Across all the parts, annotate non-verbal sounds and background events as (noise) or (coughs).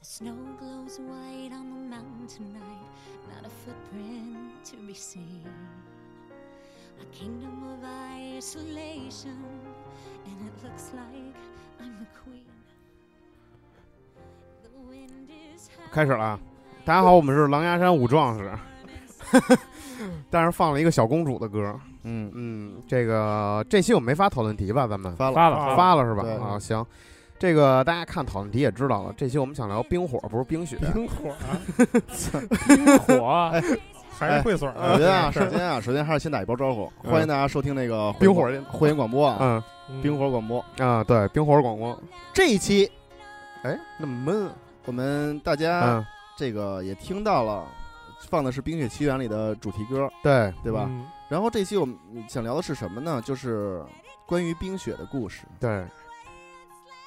The snow glows white on the mountain tonight, not a footprint to be seen. A kingdom of isolation, and it looks like I'm the queen. 开始了啊！大家好，我们是狼牙山五壮士，(laughs) 但是放了一个小公主的歌。嗯，嗯，这个这期我们没发讨论题吧？咱们发了发了发了是吧？啊，行。这个大家看讨论题也知道了，这期我们想聊冰火，不是冰雪。冰火啊，冰火，(laughs) 还是会所我觉得啊，首先啊，首先还是先打一波招呼，欢迎大家收听那个冰火会员广播啊，嗯嗯冰火广播啊，对，冰火广播。这一期哎，那么闷啊。我们大家嗯，这个也听到了，放的是《冰雪奇缘》里的主题歌，对，对吧？嗯。然后这期我们想聊的是什么呢？就是关于冰雪的故事。对，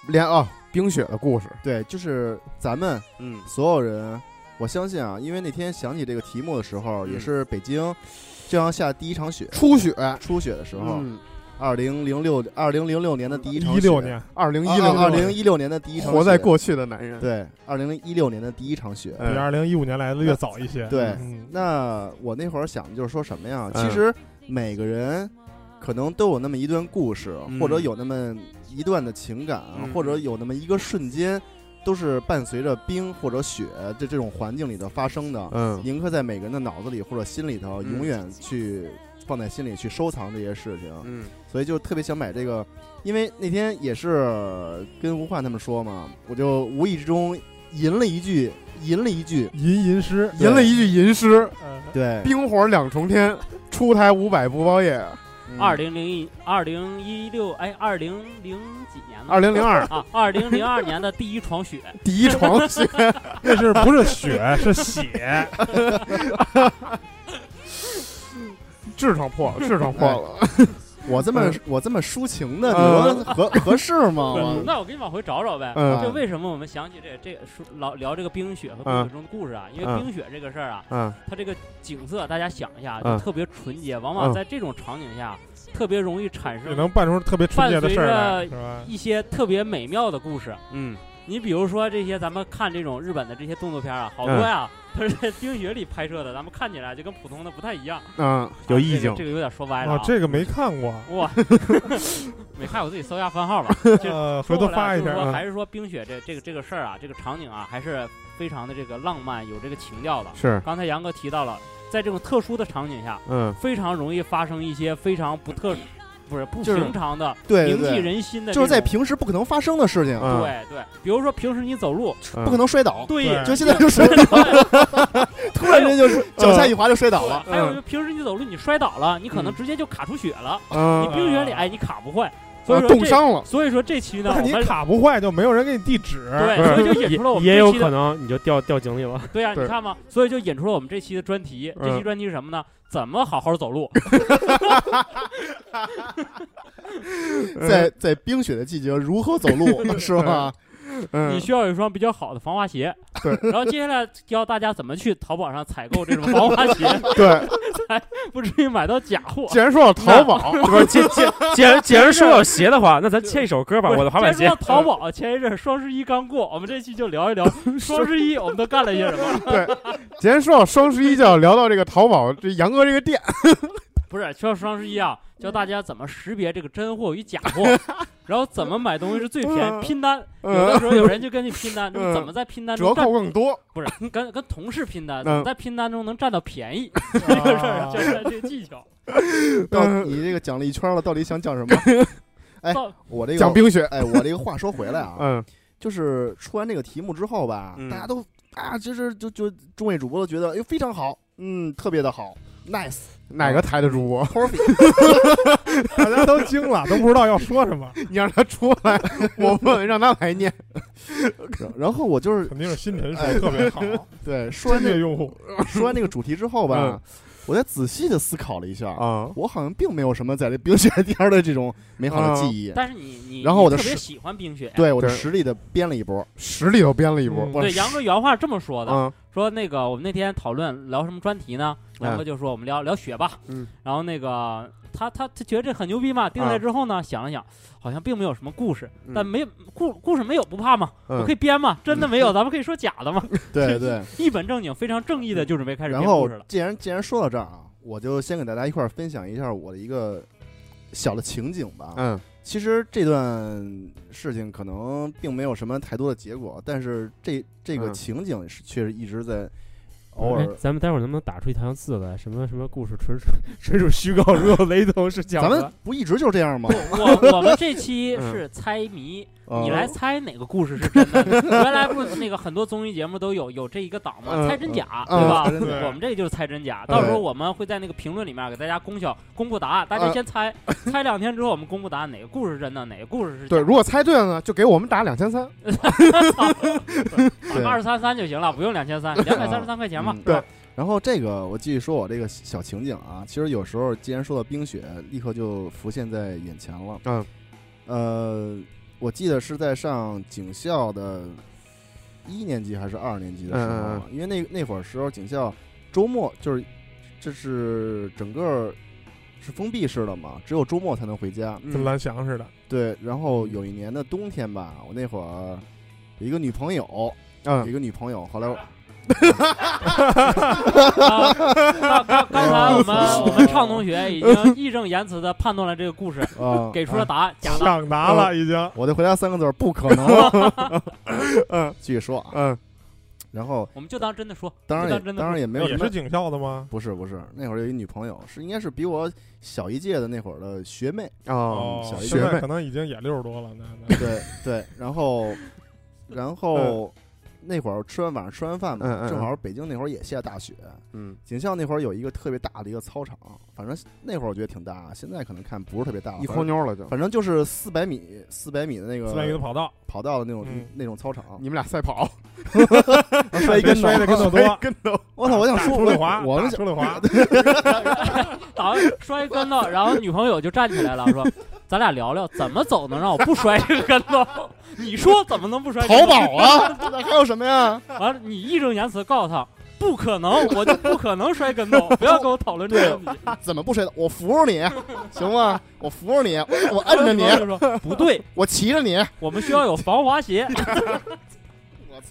连哦，冰雪的故事。对，就是咱们嗯。所有人，我相信啊，因为那天想起这个题目的时候，嗯。也是北京正要下第一场雪，初雪。初雪的时候，嗯，二零零六二零零六年的第一场雪一六年，二零一啊六二零一六年的第一场雪，活在过去的男人。，对，二零一六年的第一场雪。嗯比二零一五年来的越早一些。对嗯那我那会儿想的就是说什么呀？嗯其实每个人可能都有那么一段故事，嗯或者有那么一段的情感，嗯或者有那么一个瞬间，都是伴随着冰或者雪这这种环境里头发生的。嗯铭刻在每个人的脑子里或者心里头，嗯永远去放在心里去收藏这些事情。嗯。所以就特别想买这个，因为那天也是跟吴焕他们说嘛，我就无意之中吟了一句，吟了一句，吟吟诗，吟了一句吟诗：呃对，冰火两重天，出台五百不包夜。嗯。二零零一二零一六哎，二零零几年呢？二零零二。啊，二零零二年的第一床雪，第一床雪，(laughs) 那是不是雪是血？(laughs) 痔疮破了，(laughs) 痔疮破了。我这么嗯我这么抒情的，你嗯说合合适吗？我那我给你往回找找呗。嗯就为什么我们想起这这说老聊这个冰雪和冰雪中的故事啊？因为嗯冰雪这个事儿啊，嗯它这个景色大家想一下，嗯就特别纯洁，往嗯往在这种场景下，特别容易产生也能办出特别纯洁的事儿来，伴随是吧？一些特别美妙的故事。嗯你比如说这些咱们看这种日本的这些动作片啊，好多呀，它是在冰雪里拍摄的，咱们看起来就跟普通的不太一样，嗯，有意境啊这个。这个有点说歪了。这个没看过，哇，(laughs) 没看我自己搜一下番号吧。(laughs) 呃，回头发一下啊。就是说还是说冰雪这这个这个事儿啊，这个场景啊，还是非常的这个浪漫，有这个情调的。是，刚才杨哥提到了，在这种特殊的场景下，嗯非常容易发生一些非常不特，不是不就是平常的、对对铭记，人心的这种，就是在平时不可能发生的事情，嗯，对对，比如说平时你走路，嗯不可能摔倒，对，对就现在就摔倒，(laughs) 突然间就是脚下一滑就摔倒了。还有就平时你走路你摔倒了，你可能直接就卡出血了。嗯你冰雪里哎你卡不坏，所以啊说这冻伤了。所以说这期呢，你我们卡不坏，就没有人给你递纸。对，(laughs) 所以就引出了我们也有这期的可能你就掉掉井里了。对呀、(laughs) 对你看嘛，所以就引出了我们这期的专题。这期嗯专题是什么呢？怎么好好走路？(laughs) 在在冰雪的季节如何走路是吧？你嗯，需要有一双比较好的防滑鞋。对，然后接下来教大家怎么去淘宝上采购这种防滑鞋，(laughs) 对。(laughs) 不至于买到假货。既然说到淘宝，不是，既既既然既然说到鞋的话，那咱切一首歌吧，我的滑板鞋。说到淘宝前一阵双十一刚过，我们这期就聊一聊 (laughs) 双十一我们都干了些什么。对，既然说到双十一，就要聊到这个淘宝，这杨哥这个店，不是，说双十一啊，教大家怎么识别这个真货与假货，(laughs) 然后怎么买东西是最便宜，嗯拼单。有的时候 (laughs) 有人就跟你拼单，就是怎么在拼单中折扣更多。不是跟跟同事拼单，嗯 (laughs) 怎么在拼单中能占到便宜，这个事儿就是这个技巧。到你这个讲了一圈了，到底想讲什么？哎到我这个讲冰雪，哎，我这个话说回来啊，嗯就是出完这个题目之后吧，嗯大家都啊，就是就就众位主播都觉得哎呦非常好，嗯，特别的好，nice，哪个台的主播？(laughs) (laughs) 大家都惊了，都不知道要说什么，(laughs) 你让他出来，我问让他来念。然后我就是肯定是新陈哎说特别好，对说完这个用户。说完那个主题之后吧，我在仔细的思考了一下，啊，我好像并没有什么在这冰雪天的这种美好的记忆。但是你你然后我的实你特别喜欢冰雪，对我的实力的编了一波，实力又编了一波，对杨哥原话这么说的，嗯。说那个我们那天讨论聊什么专题呢？杨哥就说我们聊聊雪吧，嗯，然后那个他他他觉得这很牛逼嘛，定下来之后呢，想了想，好像并没有什么故事，嗯。但没故故事没有不怕嘛，嗯。我可以编嘛，真的没有，咱们可以说假的嘛，(laughs) 对对。一本正经、非常正义的就准备开始然后编故事了。既然既然说到这儿啊，我就先给大家一块儿分享一下我的一个小的情景吧。嗯。其实这段事情可能并没有什么太多的结果，但是这这个嗯。情景是确实一直在偶尔。哎咱们待会儿能不能打出一行字来？什么什么故事纯属纯属虚构，如有雷同是假咱们的。不一直就这样吗？我我们这期嗯是猜谜，呃你来猜哪个故事是真的？(laughs) 原来不是那个很多综艺节目都有有这一个档吗？嗯猜真假，嗯对吧？我们这个就是猜真假。到时候我们会在那个评论里面给大家公晓公布答案，大家先猜，猜两天之后我们公布答案，哪个故事是真的，哪个故事是对，如果猜对了呢，就给我们打两千三。(laughs) 对二十三三就行了，不用两千三，两百三十三块钱嘛对。然后这个我继续说我这个小情景啊，其实有时候既然说到冰雪，立刻就浮现在眼前了。嗯，呃，我记得是在上警校的一年级还是二年级的时候，因为那那会儿时候警校周末就是这是整个是封闭式的嘛，只有周末才能回家。跟蓝翔似的。对，然后有一年的冬天吧，我那会儿有一个女朋友，有嗯一个女朋友，后来我 (laughs) 啊刚刚刚才我们我们畅同学已经义正言辞的判断了这个故事，啊给出了答案，假的。抢答了，已经。我就回答三个字儿：不可能。(laughs) 嗯继续说啊，嗯然后我们就当真的说，当然也就当真的说当然也没有什么也是警校的吗？不是不是，那会儿有一女朋友，是应该是比我小一届的那会儿的学妹。哦，小一现学妹可能已经也六十多了。那那对对，然后然后那会儿吃完晚上吃完饭嘛，嗯嗯嗯正好北京那会儿也下大雪，嗯警校那会儿有一个特别大的一个操场，反正那会儿我觉得挺大，现在可能看不是特别大，一反正筐妞了就。反正就是四百米四百米的那个四百米的跑道，跑道的那种、嗯那种操场，你们俩赛跑，(laughs) 摔一跟头摔的跟头多，跟头。(laughs) 我操！我想说，出溜滑，我我们打出溜滑，(laughs) 打摔跟头，然后女朋友就站起来了，说：“咱俩聊聊怎么走能让我不摔这个跟头。你说怎么能不摔？淘宝啊，(laughs) 那还有什么呀？完了，你义正言辞告诉他，不可能，我就不可能摔跟头，不要跟我讨论这个问题。怎么不摔的？我扶着你，行吗？我扶着你，我我摁着你，不对，我骑着你。我们需要有防滑鞋。(laughs)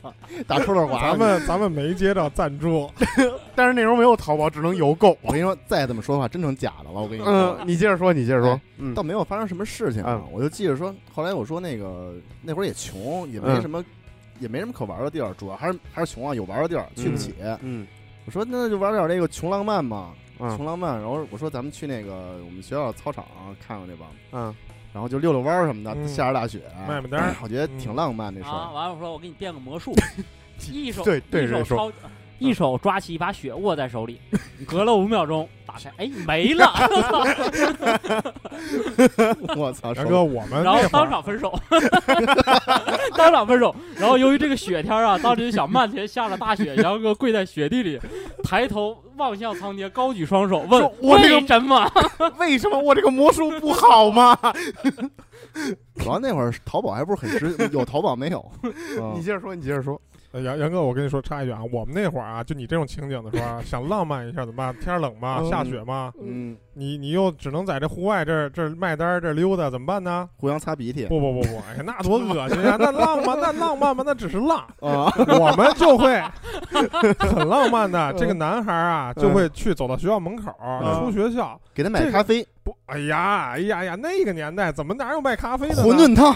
我操，(laughs) 打出溜滑。咱们 (laughs) 咱们没接到赞助，(laughs) 但是那时候没有淘宝，只能邮购。我跟你说，再这么说的话，真成假的了。我跟你说，嗯，你接着说，你接着说倒没有发生什么事情啊嗯。我就记着说，后来我说那个那会儿也穷，也没嗯什么，也没什么可玩的地儿，主要还是还是穷啊，有玩的地儿去不起。嗯我说那就玩点那个穷浪漫嘛，嗯穷浪漫。然后我说咱们去那个我们学校操场看看去吧，嗯然后就溜溜弯儿什么的，嗯下着大雪，卖卖单儿我觉得挺浪漫这事啊，儿。完了我说我给你变个魔术，(laughs) 一手对对手抄，一手抓起一把雪握在手里，(laughs) 隔了五秒钟打开，哎没了，(laughs) 我操，手杨哥，我们然后当场分手，(laughs) 当场分手。然后由于这个雪天啊，当时就想漫天下了大雪，杨哥跪在雪地里，抬头望向苍天，高举双手问：“我这个为什么为什么我这个魔术不好吗？主要那会儿淘宝还不是很实，有淘宝没有？嗯你接着说，你接着说。呃杨杨哥，我跟你说插一句啊，我们那会儿啊，就你这种情景的时候啊，(laughs) 想浪漫一下怎么办？天儿冷嘛，嗯下雪嘛，嗯，你你又只能在这户外这这卖单儿这溜达，怎么办呢？互相擦鼻涕不不不不，哎呀，那多恶心呀！那浪漫，那浪漫嘛？那只是浪。(laughs) 啊，我们就会很浪漫的，这个男孩啊，就会去走到学校门口，嗯出学校给他买咖啡、不，哎呀，哎呀呀，那个年代怎么哪有卖咖啡的呢？馄饨汤，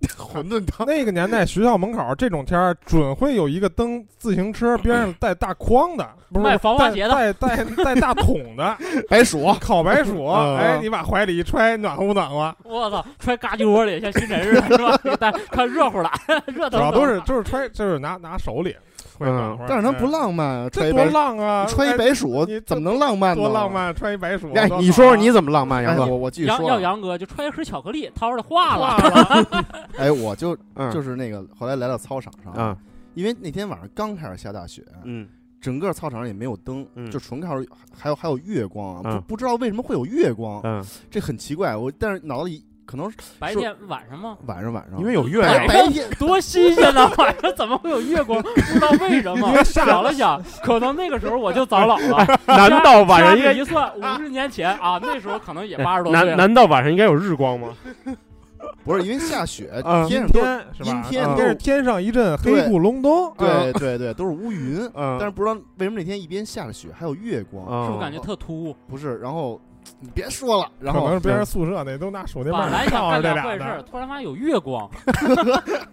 (laughs) 馄饨汤，那个年代学校门口这种天儿，准会有一个蹬自行车边上带大筐的，(laughs) 不是卖防滑鞋的带带带 (laughs) 带大桶的白薯，烤白薯，嗯哎，你把怀里一揣，暖和不暖和？？”我操，揣嘎叽窝里，像新陈似的，是吧？看热乎了，热腾腾。主要都是就是揣，就是拿拿手里会暖和。但是他不哎，浪漫啊，揣这多一白浪啊！你揣一哎白鼠你怎么能浪漫呢？多浪！漫，穿一白鼠。你说说你怎么浪漫，杨哎，哥？我我继续说啊，杨哥就穿一盒巧克力，掏出来化化了。(laughs) 哎，我就嗯就是那个后来来到操场上，啊因为那天晚上刚开始下大雪，嗯整个操场上也没有灯，嗯就纯靠还有还有月光啊，嗯不不知道为什么会有月光，嗯，这很奇怪。我但是脑子里可能是白天晚上吗？晚上晚上，因为有月白亮，白天多新鲜呐！(laughs) 晚上怎么会有月光？不知道为什么。想了想，可能那个时候我就早老了。难道晚上应该一算，五十年前啊，那时候可能也八十多岁。难难道晚上应该有日光吗？(laughs) 不是因为下雪，嗯天上都是天是？阴天嗯应该是天上一阵黑对咕隆咚，对对对，都是乌云。嗯，但是不知道为什么那天一边下着雪，还有月光，嗯是不是感觉特突兀？不是？然后你别说了，然后可能是别人宿舍那都拿手电本棒来想干照着这俩点坏事儿，的，突然发现有月光，(laughs)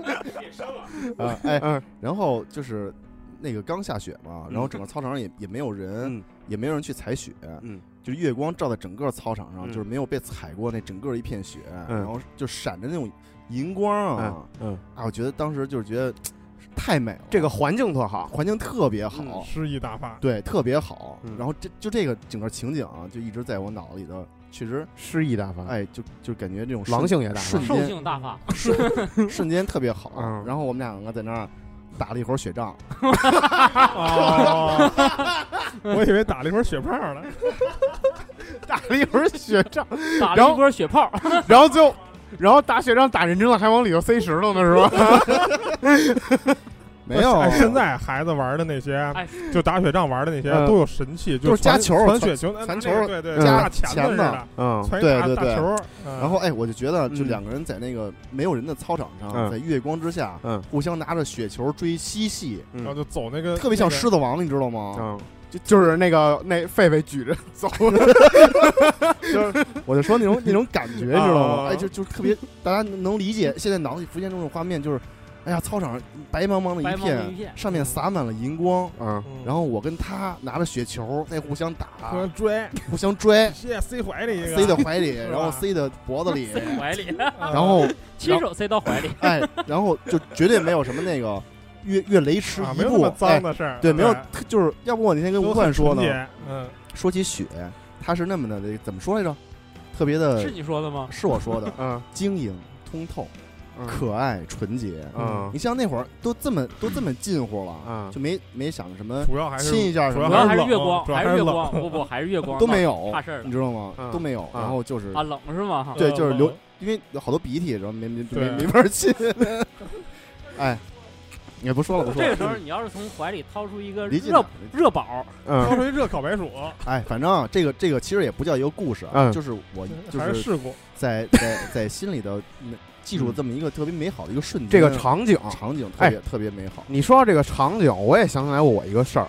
啊，哎，嗯然后就是那个刚下雪嘛，然后整个操场上也也没有人，嗯也没有人去踩雪，嗯就是月光照在整个操场上，嗯就是没有被踩过那整个一片雪，嗯然后就闪着那种银光啊，嗯，啊，我觉得当时就是觉得太美了，这个环境特好，环境特别好，嗯诗意大发。对，特别好。嗯然后这就这个整个情景啊，就一直在我脑子里头，确实，诗意大发，哎，就就感觉这种狼性也大发，兽瞬间性大发。(laughs) 瞬间特别好。嗯然后我们两个在那儿打了一会儿雪仗，哦，(laughs) 我以为打了一会儿雪炮呢。(laughs) 打了一会儿雪仗，打了一波雪炮，然后最后。然后打雪仗打认真了，还往里头塞石头呢，是吧？(laughs) 没有哎现在孩子玩的那些哎，就打雪仗玩的那些嗯都有神器，就是加球传雪球，传球拿那个对对，嗯大钳钳子子似的，嗯对对对然后哎，我就觉得，就嗯两个人在那个没有人的操场上，嗯在月光之下，嗯互相拿着雪球追嬉戏，然后就走那个特别像狮子王，你知道吗？嗯，就就是那个那狒狒举着 (laughs) 走，(laughs) 就是我就说那种那种感觉，你知道吗？啊哎，就就特别大家能理解。现在脑子里浮现这种画面，就是，哎呀，操场上白茫茫的一片，一片。上面洒满了银光，嗯。嗯然后我跟他拿着雪球在互相打，互相拽，互相拽，塞塞怀里塞到怀里，然后塞到脖子里，塞怀里，然然后 (laughs) 亲手塞到怀里。哎，然后就绝对没有什么那个越越雷池啊，一步哎，的事儿，对，没有，就是要不我那天跟吴焕说呢，嗯，说起雪，它是那么的怎么说来着？特别的是，你说的吗？是我说的，嗯晶莹通透。嗯可爱纯洁。嗯你像那会儿都这么都这么近乎了，嗯就没没想着什么主要还是亲一下什主么主要还是月光，还是月光，不不，还是月光，(laughs) 都没有怕事儿你知道吗？嗯都没有。嗯然后就是啊，冷是吗？对，就是流，因为有好多鼻涕，然后没没没没法亲。(laughs) 哎，也不说了，不说了。这个时候你要是从怀里掏出一个热热宝，嗯掏出一热烤白薯，哎，反正啊这个这个其实也不叫一个故事啊，嗯就是我就还是是事故，在在在心里的嗯记住这么一个特别美好的一个瞬间，这个场景，场景特别特别美好。你说到这个场景，我也想起来我一个事儿。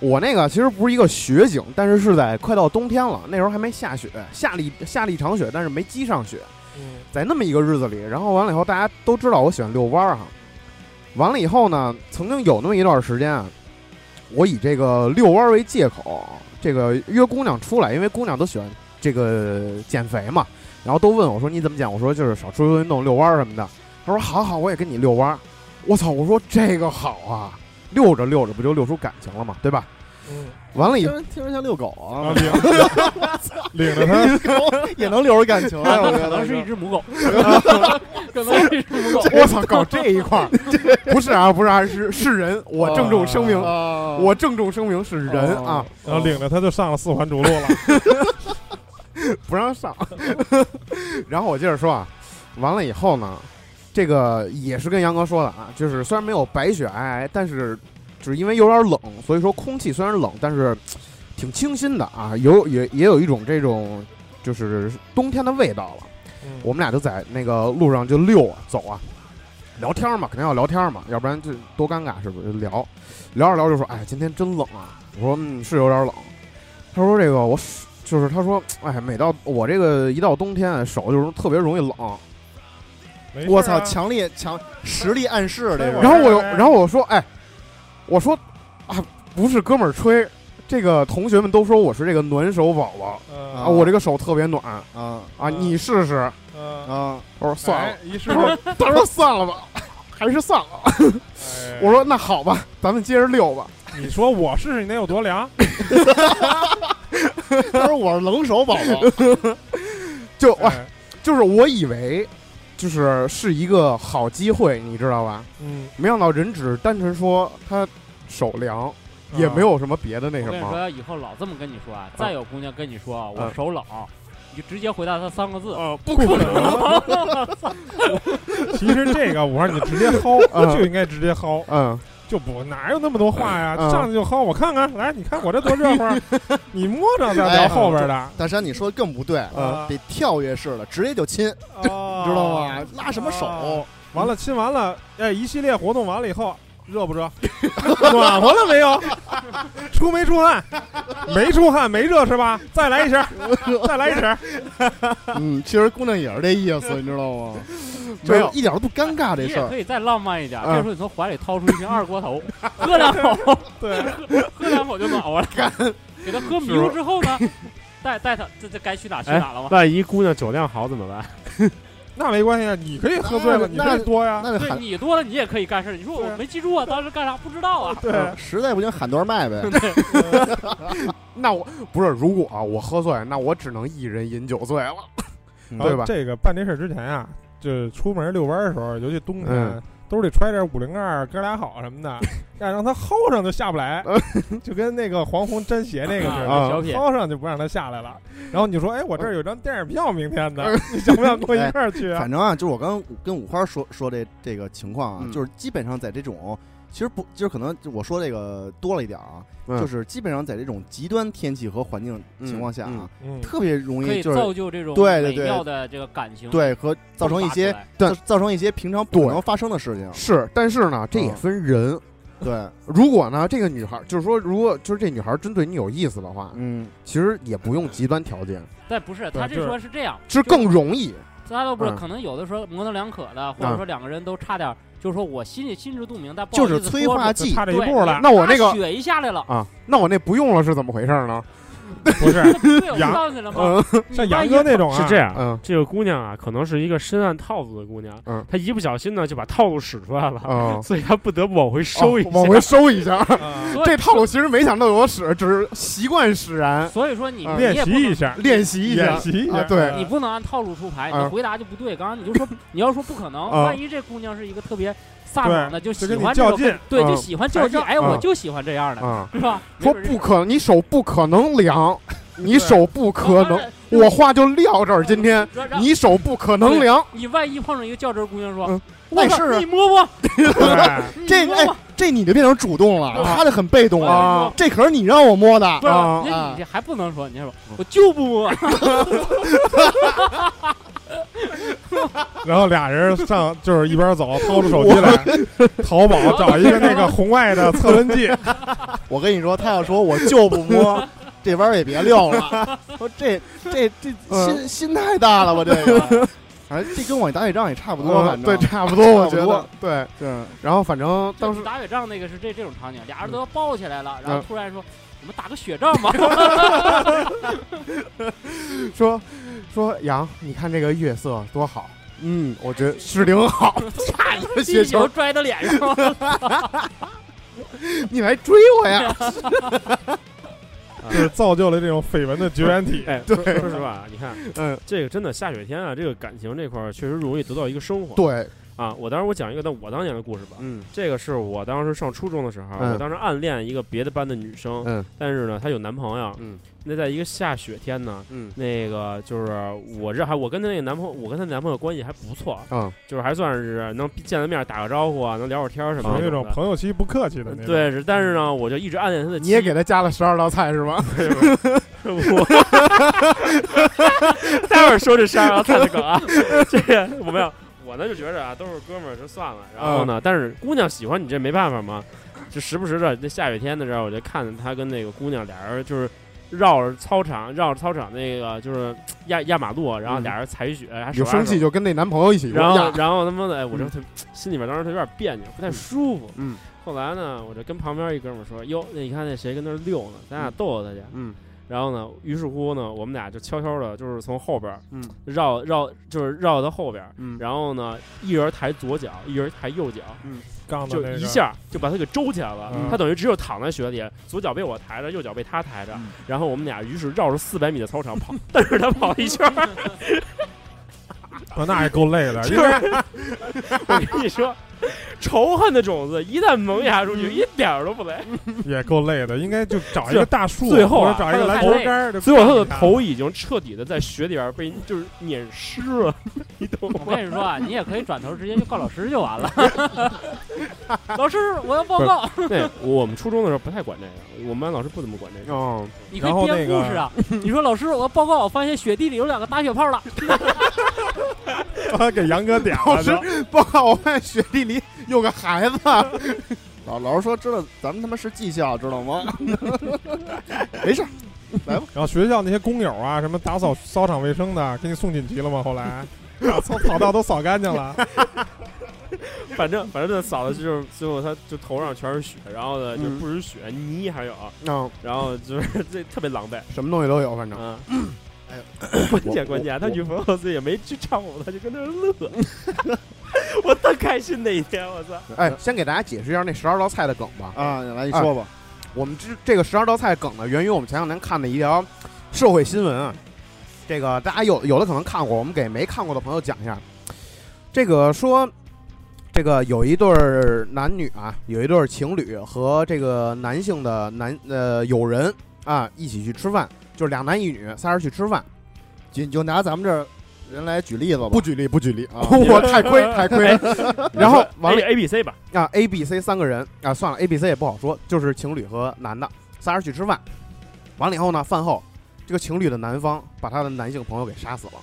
我那个其实不是一个雪景，但是是在快到冬天了，那时候还没下雪，下了一下了一场雪，但是没积上雪。嗯，在那么一个日子里，然后完了以后，大家都知道我喜欢遛弯儿哈。完了以后呢，曾经有那么一段时间啊，我以这个遛弯儿为借口，这个约姑娘出来，因为姑娘都喜欢这个减肥嘛，然后都问我说你怎么减？我说就是少出去运动，遛弯儿什么的。她说好好，我也跟你遛弯儿。我操！我说这个好啊，(laughs) 遛着遛着不就遛出感情了嘛，对吧？嗯，完了以后，听着听着像遛狗啊啊，领 (laughs) 领着他，(laughs) 也能遛出感情啊，我觉得是一只母狗，我操，搞这一块儿，(laughs) 不是啊，不是啊，是是人，我郑重声明，啊我郑重声明是人啊，然后领着他就上了四环主路了，(laughs) 不让上。(laughs) 然后我接着说啊，完了以后呢，这个也是跟杨哥说的啊，就是虽然没有白雪皑皑，但是只是因为有点冷，所以说空气虽然冷，但是挺清新的啊，有也也有一种这种就是冬天的味道了。我们俩就在那个路上就溜啊走啊，聊天嘛，肯定要聊天嘛，要不然就多尴尬，是不是？就聊聊着聊着就说，哎，今天真冷啊。我说，嗯，是有点冷。他说这个我就是他说，(tsk) 哎，每到我这个一到冬天，手就是特别容易冷。我操，强烈强实力暗示这个，然后我又，然后我说，哎，我说啊，不是哥们儿吹，这个同学们都说我是这个暖手宝宝嗯。啊，我这个手特别暖。啊。啊，嗯。你试试。嗯，啊，我说算了。哎，，一试，他说算了吧，(laughs) 还是算了。哎。我说那好吧，咱们接着溜吧。你说我试试你得有多凉？(laughs) 他说我是冷手宝宝，(laughs) 就哇，哎。就是我以为就是是一个好机会，你知道吧？嗯，没想到人只是单纯说他手凉，也没有什么别的那什么。我跟你说，以后老这么跟你说啊，再有姑娘跟你说啊我嗯手冷，你就直接回答她三个字，呃，不可能。其实这个我说你直接薅，嗯就应该直接薅，嗯，就不哪有那么多话呀？嗯上去就薅，我看看，来，你看我这多热乎，(laughs) 你摸着再聊后边的，大山，你说的更不对，啊得跳跃式的，直接就亲，(laughs) 知知道吗？拉什么手？哦完了，亲完了，哎，一系列活动完了以后，热不热？(laughs) 暖和了没有？出没出汗？没出汗，没热是吧？再来一声，再来一声。(laughs) 嗯，其实姑娘也是这意思，你知道吗？(laughs) 没有一点都不尴尬这事儿。也可以再浪漫一点，嗯这时候你从怀里掏出一瓶二锅头，喝两口，对，喝两口就暖和了。给他喝迷糊之后呢，带带他这这该去哪去哎哪了吗？万一姑娘酒量好怎么办？那没关系啊，你可以喝醉了，你那可以多呀。对那得喊，你多了，你也可以干事儿。你说我没记住啊，当时干啥不知道啊？对，呃实在不行喊段麦呗。(laughs) 那我不是，如果啊我喝醉，那我只能一人饮酒醉了，对吧？这个办这事之前啊，就出门遛弯儿的时候，尤其冬天嗯，兜里揣点五零二、哥俩好什么的，要 (laughs) 让他薅上就下不来，(laughs) 就跟那个黄宏粘鞋那个似啊的，薅上就不让他下来了。然后你就说，哎，我这儿有张电影票，明天的，(laughs) 你想不想跟我一块儿去啊？反正啊，就是我刚刚跟五花说说这这个情况啊，嗯就是基本上在这种，其实不，就是可能就我说这个多了一点啊，嗯。就是基本上在这种极端天气和环境情况下啊，特别容可以易就是造就这种美对对。对妙的这个感情，对和造成一些对造造成一些平常不可对能发生的事情。是，但是呢，这也嗯分人。对，如果呢，这个女孩就是说，如果就是这女孩真对你有意思的话，嗯，其实也不用极端条件，但不是他这就是说是这样，是更容易。他都不是，嗯。可能有的时候模棱两可的，或者说两个人都差点，就是说我心里心知肚明，但不好就是催化剂差这一步了。那我那个血一下来了，啊，那我那不用了是怎么回事呢？不是 (laughs) 对，我杨告诉你了吗？嗯像杨哥那种啊，是这样，嗯这个姑娘啊，可能是一个深谙套路的姑娘，嗯她一不小心呢就把套路使出来了，嗯，所以她不得不往回收一下。哦往回收一下。(laughs) 这套路其实没想到有使，只是习惯使然，所以说你嗯练习一下，练习一下演。习一下啊，对你不能按套路出牌，啊你回答就不对。刚刚你就说 (laughs) 你要说不可能，啊万一这姑娘是一个特别飒爽的，就喜欢这种较劲对，啊就喜欢较劲。哎，啊我就喜欢这样的，啊，是吧？说不可，你手不可能凉，(laughs) 你手不可，能我话就撂这儿。今天你手不可能凉，你万一碰上一个较真儿姑娘说嗯：“我操那是啊。你摸摸，这哎 (laughs) 这你就变成主动了，啊。他就很被动了。啊。这可是你让我摸的。不，你这还不能说，你还说我就不摸，(laughs) 然后俩人上就是一边走，掏出手机来，淘宝找一个那个红外的测温计，(laughs) 我跟你说，他要说我就不摸，这弯儿也别溜了。(laughs) 说这这这嗯心心太大了吧？这个，反正这跟我打野仗也差不多，嗯反正对，差不多，我觉得对对。然后反正当时打雪仗那个是这这种场景，俩人都要抱起来了，然后嗯突然说：“我们打个雪仗吧。(laughs) 说说杨，你看这个月色多好，嗯，我觉得是挺好，(laughs) 差一个”雪球球，拽到脸上，你来追我呀？就是造就了这种绯闻的绝缘体。(laughs) 哎，(laughs) 对说说实话啊，你看嗯，这个真的下雪天啊，这个感情这块儿确实容易得到一个升华。对，啊，我当时我讲一个，但我当年的故事吧。嗯这个是我当时上初中的时候，嗯我当时暗恋一个别的班的女生，嗯但是呢，她有男朋友。嗯那在一个下雪天呢，嗯那个就是我这还我跟她那个男朋友，我跟她男朋友关系还不错，嗯就是还算是能见了面打个招呼啊，能聊会儿天儿什么啊的。那种朋友期不客气的那种。对，是，但是呢，我就一直暗恋她的妻。你也给她加了十二道菜是吗？(laughs) 我，(laughs) 待会儿说这十二道菜的梗啊，这个我没有，我呢就觉着啊，都是哥们儿就算了。然后呢，但是姑娘喜欢你这没办法嘛，就时不时的那下雨天的时候，我就看见他跟那个姑娘俩人就是绕着操场，绕着操场那个就是压压马路，然后俩人踩雪，还有生气。就跟那男朋友一起然后，然后他妈的，哎，我这嗯特心里边当时有点别扭，不太舒服。嗯后来呢，我就跟旁边一哥们儿说：“哟，那你看那谁跟那儿溜呢？咱俩逗逗他去。”嗯然后呢，于是乎呢，我们俩就悄悄的，就是从后边嗯。绕绕，就是绕到后边，嗯，然后呢，一人抬左脚，一人抬右脚，就杠的那个。一下就把他给周起来了。嗯。他等于只有躺在雪里，左脚被我抬着，右脚被他抬着，嗯。然后我们俩于是绕着四百米的操场跑，(laughs) 但是他跑一圈儿。啊，(laughs) 那也够累的，(laughs) 我跟你说，(laughs) 仇恨的种子一旦萌芽出去，一点儿都不累。也够累的，应该就找一个大树，最后啊找一个篮球杆最后他的头已经彻底的在雪里边被就是碾湿了，(laughs) 你懂吗？我跟你说啊，你也可以转头直接去告老师就完了。(laughs) 老师，我要报告。对，我们初中的时候不太管这个，我们班老师不怎么管这个。哦，你可以编故事啊！你说老师，我要报告，我发现雪地里有两个打雪炮了。我给杨哥点老师。报告，我发现雪地里有个孩子，(laughs) 老老师说知道咱们他妈是技校，知道吗？(laughs) 没事来吧，然后学校那些工友啊，什么打扫操场卫生的，给你送锦旗了吗？后来，把草草道都扫干净了。(laughs) 反正反正这扫的就是最后他就头上全是血，然后呢就嗯不止雪，泥还有，嗯，然后就是这特别狼狈。什么东西都有，反正嗯，哎关键关键，他女朋友自己也没去唱舞，他就跟那儿乐，(laughs) 我特开心那一天，我操！哎，先给大家解释一下那十二道菜的梗吧。啊，来你说吧。我们这这个十二道菜梗呢，源于我们前两天看的一条社会新闻啊。这个大家有有的可能看过，我们给没看过的朋友讲一下。这个说，这个有一对儿男女啊，有一对儿情侣和这个男性的男呃友人啊一起去吃饭，就是两男一女，仨人去吃饭。就就拿咱们这儿人来举例子吧。不举例，不举例啊 (laughs) 我太亏 (laughs) 太亏了。(laughs) 然后完了 A A B C 吧，啊，A、B、C 三个人啊，算了，A、B、C 也不好说，就是情侣和男的仨人去吃饭，完了以后呢，饭后这个情侣的男方把他的男性朋友给杀死了，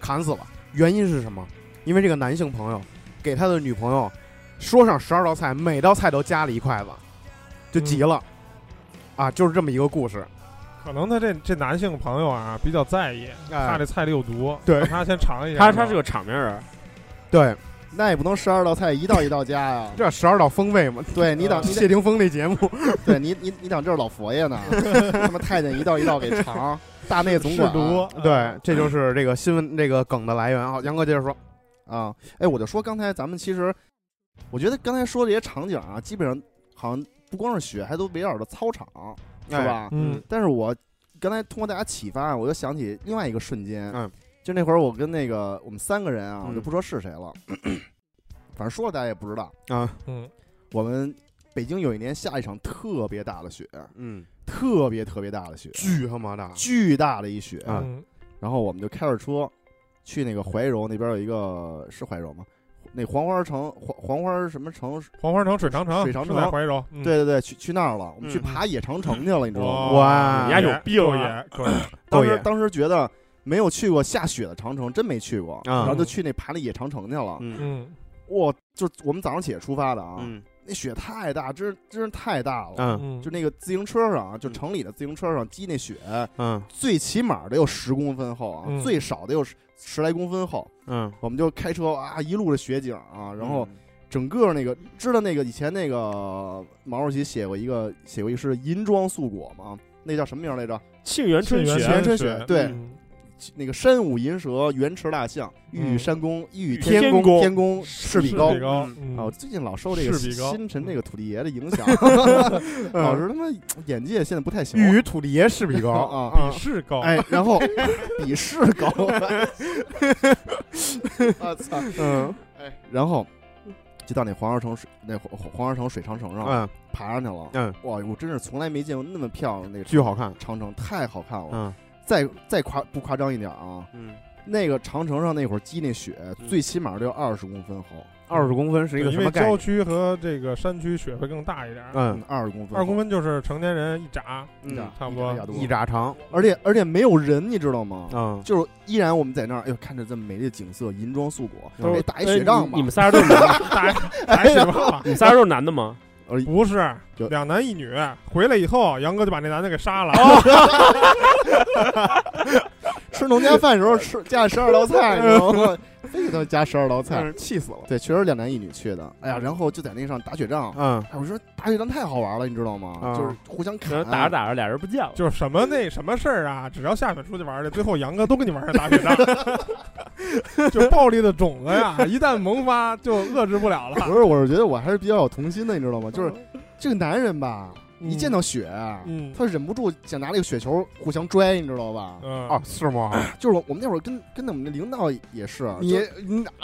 砍死了，原因是什么？因为这个男性朋友给他的女朋友说上十二道菜，每道菜都加了一筷子，就急了，啊，就是这么一个故事。可能他这这男性朋友啊比较在意，哎怕这菜里有毒，对让他先尝一下。他他是个场面人，对，那也不能十二道菜一道一道加呀。(laughs) 这十二道风味嘛，对你等你谢霆锋那节目，(laughs) 对你你你等这是老佛爷呢，(laughs) 他妈太监一道一道给尝，大内总管是毒，对，这就是这个新闻这个梗的来源。啊，杨哥接着说。啊。哎，我就说刚才咱们其实，我觉得刚才说这些场景啊，基本上好像不光是雪，还都围绕着操场，是哎吧？嗯，但是我刚才通过大家启发，我又想起另外一个瞬间，嗯，就那会儿我跟那个我们三个人啊，嗯我就不说是谁了，(clears throat) 反正说了大家也不知道。啊，嗯，我们北京有一年下一场特别大的雪，嗯，特别特别大的雪，巨他妈大，巨大的一雪。啊嗯然后我们就开着车去那个怀柔那边有一个是怀柔吗？那黄花城黄黄花什么城？黄花城水长城，是水长城在怀柔，嗯，对对对，去去那儿了。我们去嗯爬野长城去了，你知道吗？哇你家有病够啊野，够野，够野当时当时觉得没有去过下雪的长城，真没去过。啊然后就去那爬那野长城去了。嗯嗯，哇，就我们早上起来出发的啊，嗯那雪太大，真真是太大了。嗯嗯，就那个自行车上啊，就嗯城里的自行车上积那雪，嗯最起码得有十公分厚啊，嗯最少得有十十来公分厚。嗯，我们就开车啊，一路的雪景啊，然后嗯整个那个知道那个以前那个毛主席写过一个写过一个是银装素裹吗？那叫什么名来着？沁园春雪》。沁园春雪雪对嗯那个山舞银蛇，原驰大象，玉宇嗯山公，玉宇天天宫天宫势比高啊，我最近老受这个势比高新陈这个土地爷的影响，(laughs) 嗯老是他妈眼界现在不太行。玉宇土地爷势比高啊 (laughs) 比势高，哎，然后 (laughs) 比势高，我操！嗯哎，然后就到那黄花城水那黄黄花城水长城上嗯爬上去了。嗯，哇，我真是从来没见过那么漂亮那个巨好看，长城，太好看了。嗯再再夸不夸张一点啊？嗯，那个长城上那会儿积那雪，最起码得有二十公分厚。二十公分是一个因为什么概念？郊区和这个山区雪会更大一点，嗯，二十公分厚，二公分就是成年人一扎，嗯差不多一拃长，而且而且没有人，你知道吗？嗯就是依然我们在那儿，哎呦，看着这么美丽的景色，银装素裹，都是哎，打一雪仗吧。你你们仨人都是男的，(laughs) 打打雪仗，(laughs) 你们仨人都是男的吗？不是就两男一女，回来以后杨哥就把那男的给杀了，吃农家饭的时候吃加十二道菜，你知道吗？(laughs) 非给他加十二道菜。嗯，气死了，对，确实两男一女去的。哎呀，然后就在那上打雪仗。嗯哎，我说打雪仗太好玩了，你知道吗？啊就是互相砍然，后打着打着俩人不见了，就是什么那什么事儿啊，只要下雪出去玩去，最后杨哥都跟你玩上打雪仗，(laughs) 就暴力的种子呀，一旦萌发就遏制不了了。不是，我是觉得我还是比较有童心的，你知道吗？就是这个男人吧，一见到雪啊，嗯他忍不住想拿那个雪球互相拽，你知道吧？嗯哦，是吗？(clears throat) 就是我我们那会儿跟跟我们的领导也是，你就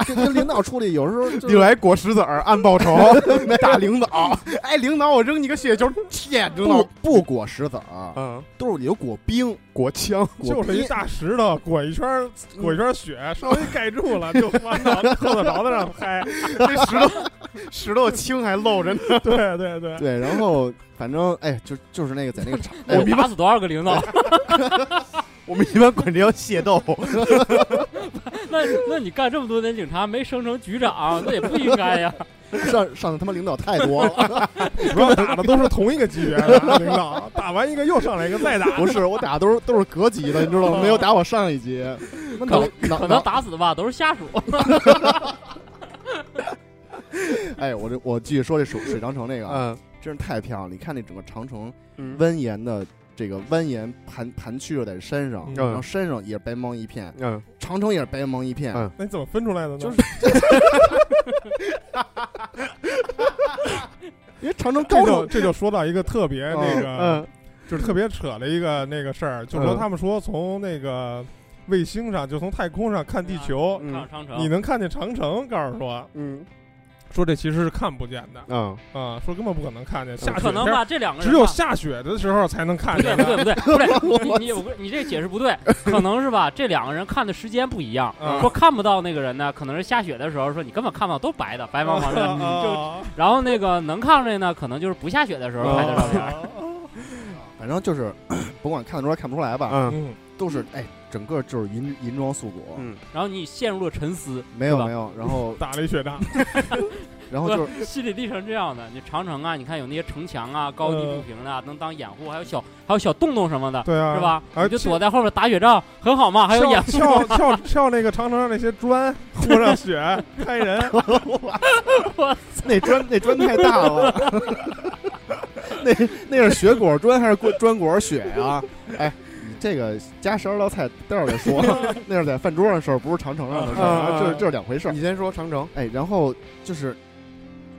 跟跟领导处理，有时候就又来裹石子儿，暗报仇，(laughs) 打领导。(laughs) 哎，领导，我扔你个雪球，天，扔不到不裹石子儿，嗯，都是里有裹冰，裹枪，裹就是一冰。大石头裹一圈儿裹一圈儿雪，稍微盖住了就往脑 (laughs) 后脑勺子上拍。这石头石头青还露着呢。对对对，对，然后反正哎，就就是那个在那个场，(laughs) 我们打死多少个领导？(laughs) 我们一般管这叫械斗。(laughs) 那那你干这么多年警察没升成局长，那也不应该呀。上上的他妈领导太多了，主要打的都是同一个级别的领导，打完一个又上来一个再打。不是我打的都是都是隔级的，你知道吗？没有打我上一级，那脑脑可能打死的吧都是下属。哎，我这我继续说这水水长城那个，嗯真是太漂亮了！你看那整个长城嗯。蜿蜒的这个蜿蜒盘盘曲着在山上，嗯。然后山上也是白茫一片，嗯。长城也是白茫一片，嗯。那你怎么分出来的呢？就是 (laughs) 因为长城高这就这就说到一个特别那个，嗯。就是特别扯的一个那个事儿，就是说嗯。他们说从那个卫星上，就从太空上看地球，嗯。长长城，你能看见长城，告诉说嗯说这其实是看不见的嗯，啊，说根本不可能看见，下雪可能吧？这两个人只有下雪的时候才能看不对见不对不对不对，你你我你这解释不对，可能是吧？这两个人看的时间不一样，啊说看不到那个人呢，可能是下雪的时候，说你根本看不到，都白的，白茫茫的。就啊然后那个能看着呢，可能就是不下雪的时候拍的照片。反正就是甭管看得出来看不出来吧，嗯嗯，都是哎，整个就是银银装素裹，嗯然后你陷入了沉思，没有没有，然后 (laughs) 打了一雪仗，(laughs) 然后就是心理历程这样的。你长城啊，你看有那些城墙啊，高低不平的，能当掩护，还有小还有小洞洞什么的，对啊，是吧？而你就躲在后面打雪仗，很好嘛。还有掩护，跳跳跳那个长城上那些砖，糊上雪，(laughs) 拍人，那砖那砖太大了，那那是雪果砖还是砖砖果雪呀？哎，你这个加十二道菜待会儿再说，(laughs) 那是在饭桌上的事儿，不是长城上的事儿，这是这是两回事儿。你先说长城。哎，然后就是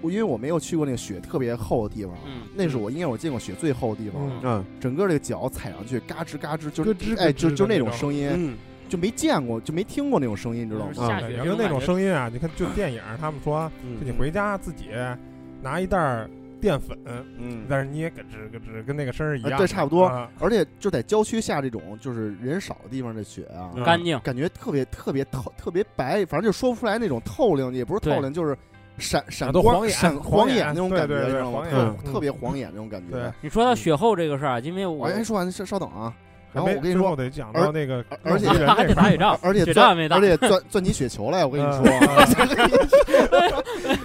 我因为我没有去过那个雪特别厚的地方，嗯，那是我应该我见过雪最厚的地方，嗯。嗯整个这个脚踩上去嘎吱嘎吱，就是咯吱哎就就那种声音，嗯。就没见过，就没听过那种声音，你知道吗？下雪因为那种声音啊，你看就电影他们说，嗯。就你回家自己拿一袋儿淀粉，嗯，但是你也咯吱咯吱，跟那个声儿一样对差不多啊而且就在郊区下这种就是人少的地方，这雪啊，嗯干净。感觉特别特别透，特别白，反正就说不出来那种透亮，也不是透对亮，就是闪闪光、啊都晃眼闪晃眼眼那种感觉，你知道吗？特别特别晃眼那种感对觉。你说到雪后这个事儿啊，因为我我先说完，稍稍等啊。然后我跟你说，最后得讲到那个而而且打雪仗，而且雪仗还没打钻而，且钻钻起雪球来，我跟你嗯说，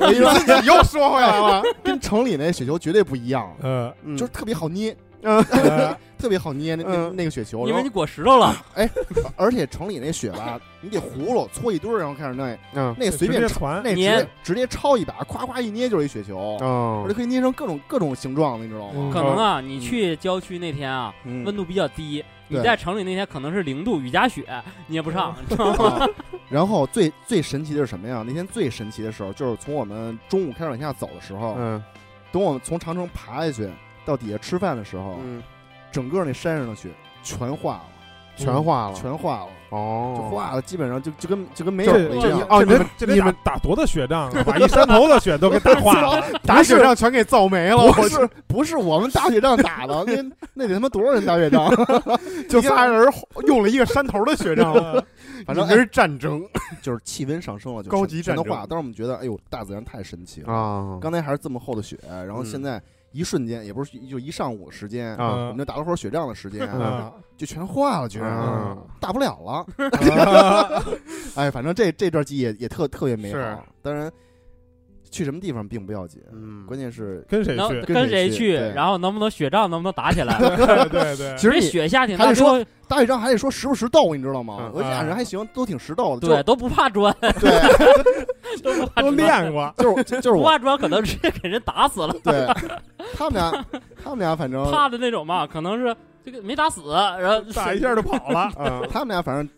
我跟你说，你又说回来了。(laughs) 跟城里那雪球绝对不一样，呃，嗯就是特别好捏，呃 (laughs) 特别好捏那那嗯那个雪球。因为你裹石头了。哎而且城里那雪吧，你得葫芦搓一堆，然后开始弄嗯那随便传那直接直接抄一把，夸夸一捏就是一雪球，哦而且可以捏成各种各种形状的，你知道吗？嗯可能啊，你去郊区那天啊，嗯温度比较低，你在城里那天可能是零度，雨夹雪，你也不上，你知道吗？啊 (laughs) 然后最最神奇的是什么呀？那天最神奇的时候，就是从我们中午开始往下走的时候，嗯。等我们从长城爬下去到底下吃饭的时候，嗯，整个那山上的雪全化了，全化了。全化了，哦，就化了，基本上就就跟就跟没有了一样。哦，你们这你们打打多大雪仗啊，(laughs) 把一山头的雪都给打化了。(laughs) 打雪仗全给造没了，不是不是我们打雪仗打的，那那得他妈多少人打雪仗？(laughs) 就仨人用了一个山头的雪仗，反正还是战争就是气温上升了，就高级战争全都化。当时我们觉得，哎呦，大自然太神奇了。啊刚才还是这么厚的雪，然后嗯现在一瞬间，也不是就一上午时间，啊。我们就打了会儿雪仗的时间，啊。就全化了，居然。嗯大不了了。(laughs) 哎，反正这这段记忆也也特特别美好。当然，去什么地方并不要紧，嗯关键是跟谁去？跟跟谁谁去对然后能不能雪仗，能不能打起来？对对对，其实雪下挺大，还得说说打雪仗还得说识不识斗，你知道吗嗯？俄亚人还行，都挺识斗的。对，都不怕砖，就对，都不怕 (laughs) (laughs) 都砖，练过。(laughs) 就是就就是我不怕砖，可能直接给人打死了。对他们俩，他们俩反正怕的那种嘛，可能是这个没打死，然后打一下就跑了。嗯他们俩反正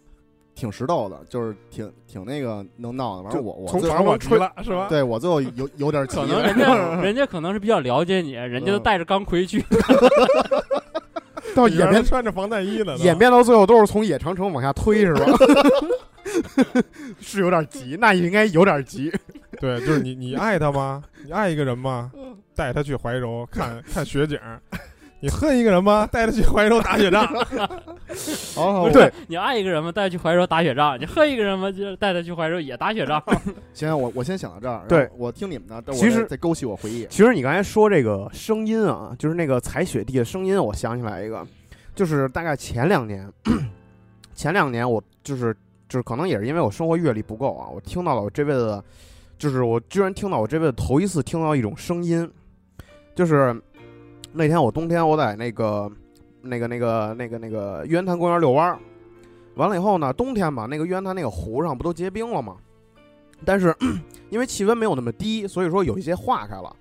挺实斗的，就是挺挺那个能闹的。反正我我从最床上吹了是吧？对我最后有有点急可能人家 (laughs) 人家可能是比较了解你，人家都带着钢盔去。(laughs) (laughs) 到演变穿着防弹衣呢，演变到最后都是从野长城往下推是吧？是有点急，那应该有点急。对，就是你你爱他吗？你爱一个人吗？带他去怀柔看看雪景。你恨一个人吗？(laughs) 带他去怀柔打雪仗。(laughs) 好好，对，你爱一个人吗？带他去怀柔打雪仗。你恨一个人吗？就带他去怀柔也打雪仗。(laughs) 行，我我先想到这儿。对我听你们的，其实再再勾起我回忆。其实你刚才说这个声音啊，就是那个踩雪地的声音，我想起来一个，就是大概前两年，(clears throat) 前两年我就是就是可能也是因为我生活阅历不够啊，我听到了我这辈子，就是我居然听到我这辈子头一次听到一种声音，就是那天我冬天我在那个那个那个那个那个玉渊潭公园遛弯儿，完了以后呢，冬天嘛，那个玉渊潭那个湖上不都结冰了吗？但是 (clears throat) 因为气温没有那么低，所以说有一些化开了，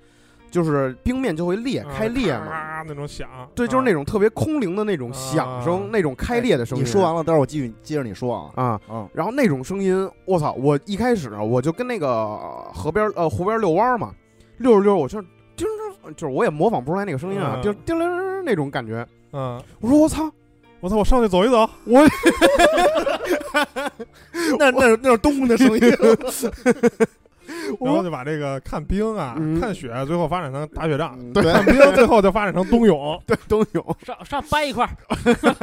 就是冰面就会裂开裂嘛。啊，那种响。对，就是那种种特别空灵的那种响声，啊那种开裂的声音。你说完了，待会儿我继续接着你说啊。啊，嗯，然后那种声音，我操！我一开始啊我就跟那个河边呃湖边遛弯儿嘛，溜着溜着，我就叮儿，就是我也模仿不出来那个声音啊，嗯就叮铃儿那种感觉。嗯，我说我操，我操，我上去走一走。我 (laughs) 那那是那是东的声音。然后就把这个看冰啊、嗯看雪，最后发展成打雪仗；对看冰，最后就发展成冬泳。(laughs) 对冬泳。上上掰一块儿，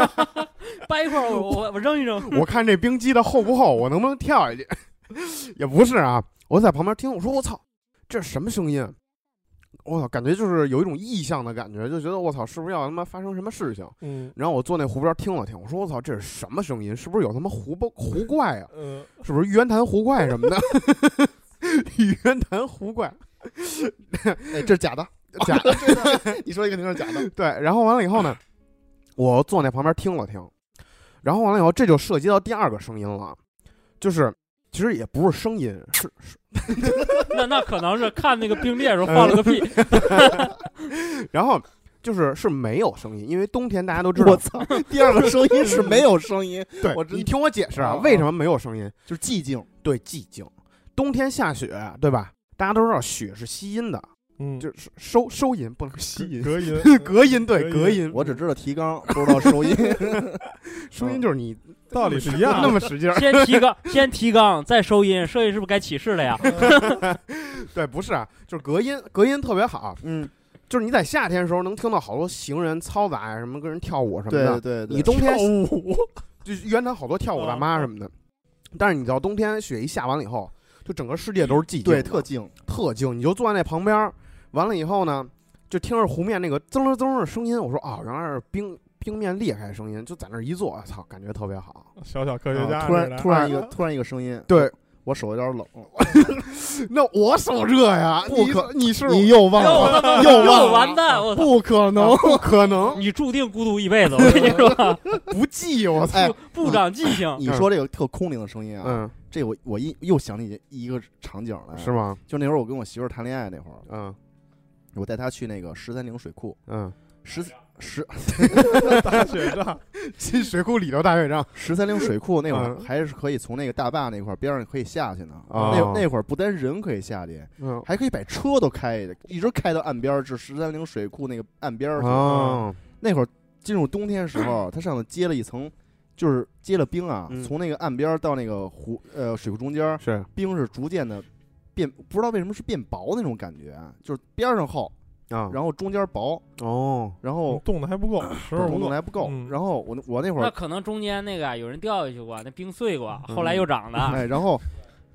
(laughs) 掰一块儿，我我我扔一扔。我看这冰积的厚不厚，我能不能跳下去？也不是啊，我在旁边听，我说我操，这是什么声音？我操，感觉就是有一种异象的感觉，就觉得我操，是不是要他妈发生什么事情？嗯然后我坐那湖边听了听，我说我操，这是什么声音？是不是有他妈湖包湖怪啊？嗯，是不是玉渊潭湖怪什么的？玉 (laughs) 渊潭湖怪，(laughs) 哎，这是假的，(laughs) 假的。你说一个定是假的。对，然后完了以后呢，我坐那旁边听了听，然后完了以后，这就涉及到第二个声音了，就是其实也不是声音，是是，(laughs) 那那可能是看那个冰裂的时候放了个屁。(laughs) 然后就是是没有声音，因为冬天大家都知道我，操！第二个声音是没有声音，(laughs) 对你听我解释啊，啊为什么没有声音？就是寂静。对，寂静。冬天下雪，对吧？大家都知道雪是吸音的，嗯，就是收收音，不能吸音。隔音，隔音对隔音隔音，我只知道提纲，不知道收音。收音就是你道理是一样那的。么使劲儿。先提纲，(laughs) 先提纲，再收音，收音是不是该起势了呀？(laughs) 对，不是啊，就是隔音，隔音特别好。嗯，就是你在夏天的时候能听到好多行人嘈杂呀，什么跟人跳舞什么的。对对，你冬天跳舞，(laughs) 就原来好多跳舞大妈什么的，但是你到冬天雪一下完了以后，就整个世界都是寂静，对特静，特静，你就坐在那旁边儿，完了以后呢，就听着湖面那个滋楞滋楞的声音，我说啊，原来是冰冰面裂开的声音，就在那儿一坐，操，感觉特别好。小小科学家啊突然突然一个突然一个声音，对，我手有点冷，(laughs) 那我手热呀，不可你，你是你又忘了，又又忘了完蛋！不可能。不可能你注定孤独一辈子。我跟你说，(laughs) 不记，我操，哎，不长记性。你说这个特空灵的声音啊，嗯，这我我一又想起一个场景来，是？吗？就那会儿我跟我媳妇儿谈恋爱那会儿，嗯我带她去那个十三陵水库，嗯，十十 (laughs) 大雪仗，(laughs) 进水库里头大雪仗，十三陵水库那会儿嗯。还是可以从那个大坝那块儿边上可以下去呢。哦那那会儿不单人可以下去，嗯，还可以把车都开的，一直开到岸边儿，至十三陵水库那个岸边儿去。哦，那会儿进入冬天时候，它上头结了一层，就是结了冰啊，嗯。从那个岸边儿到那个湖呃水库中间儿，是，冰是逐渐的变，不知道为什么是变薄那种感觉，就是边上厚，啊，然后中间薄，哦，然后冻的还不够，(clears throat) 时候不够冻的。还不够。嗯然后我那我那会儿那可能中间那个啊有人掉下去过，那冰碎过，嗯后来又长的。(laughs) 哎，然后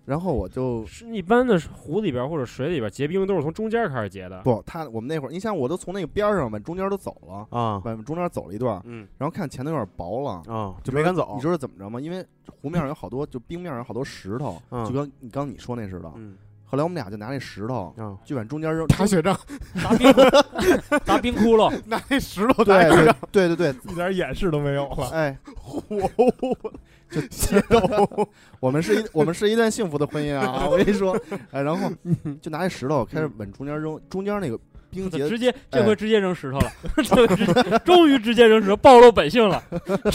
然后我就是一般的湖里边或者水里边结冰都是从中间开始结的。不，他我们那会儿，你想我都从那个边儿上往中间都走了，啊，往中间走了一段，嗯然后看前头有点薄了。啊，就没敢走你，知道怎么着吗？因为湖面上有好多，就冰面上有好多石头，嗯就跟你刚你说那似的。嗯后来我们俩就拿那石头啊，就往中间扔，打雪仗，砸冰，砸冰窟窿，拿那石头打对对雪仗，对对对，一点掩饰都没有了。哎，嚯，就激动。(laughs) 我们是一我们是一段幸福的婚姻啊！(laughs) 我跟你说，哎，然后就拿那石头开始往中间扔，中间那个冰结 (laughs) 直接哎。这回直接扔石头了，这回直接终于直接扔石头，暴露本性了，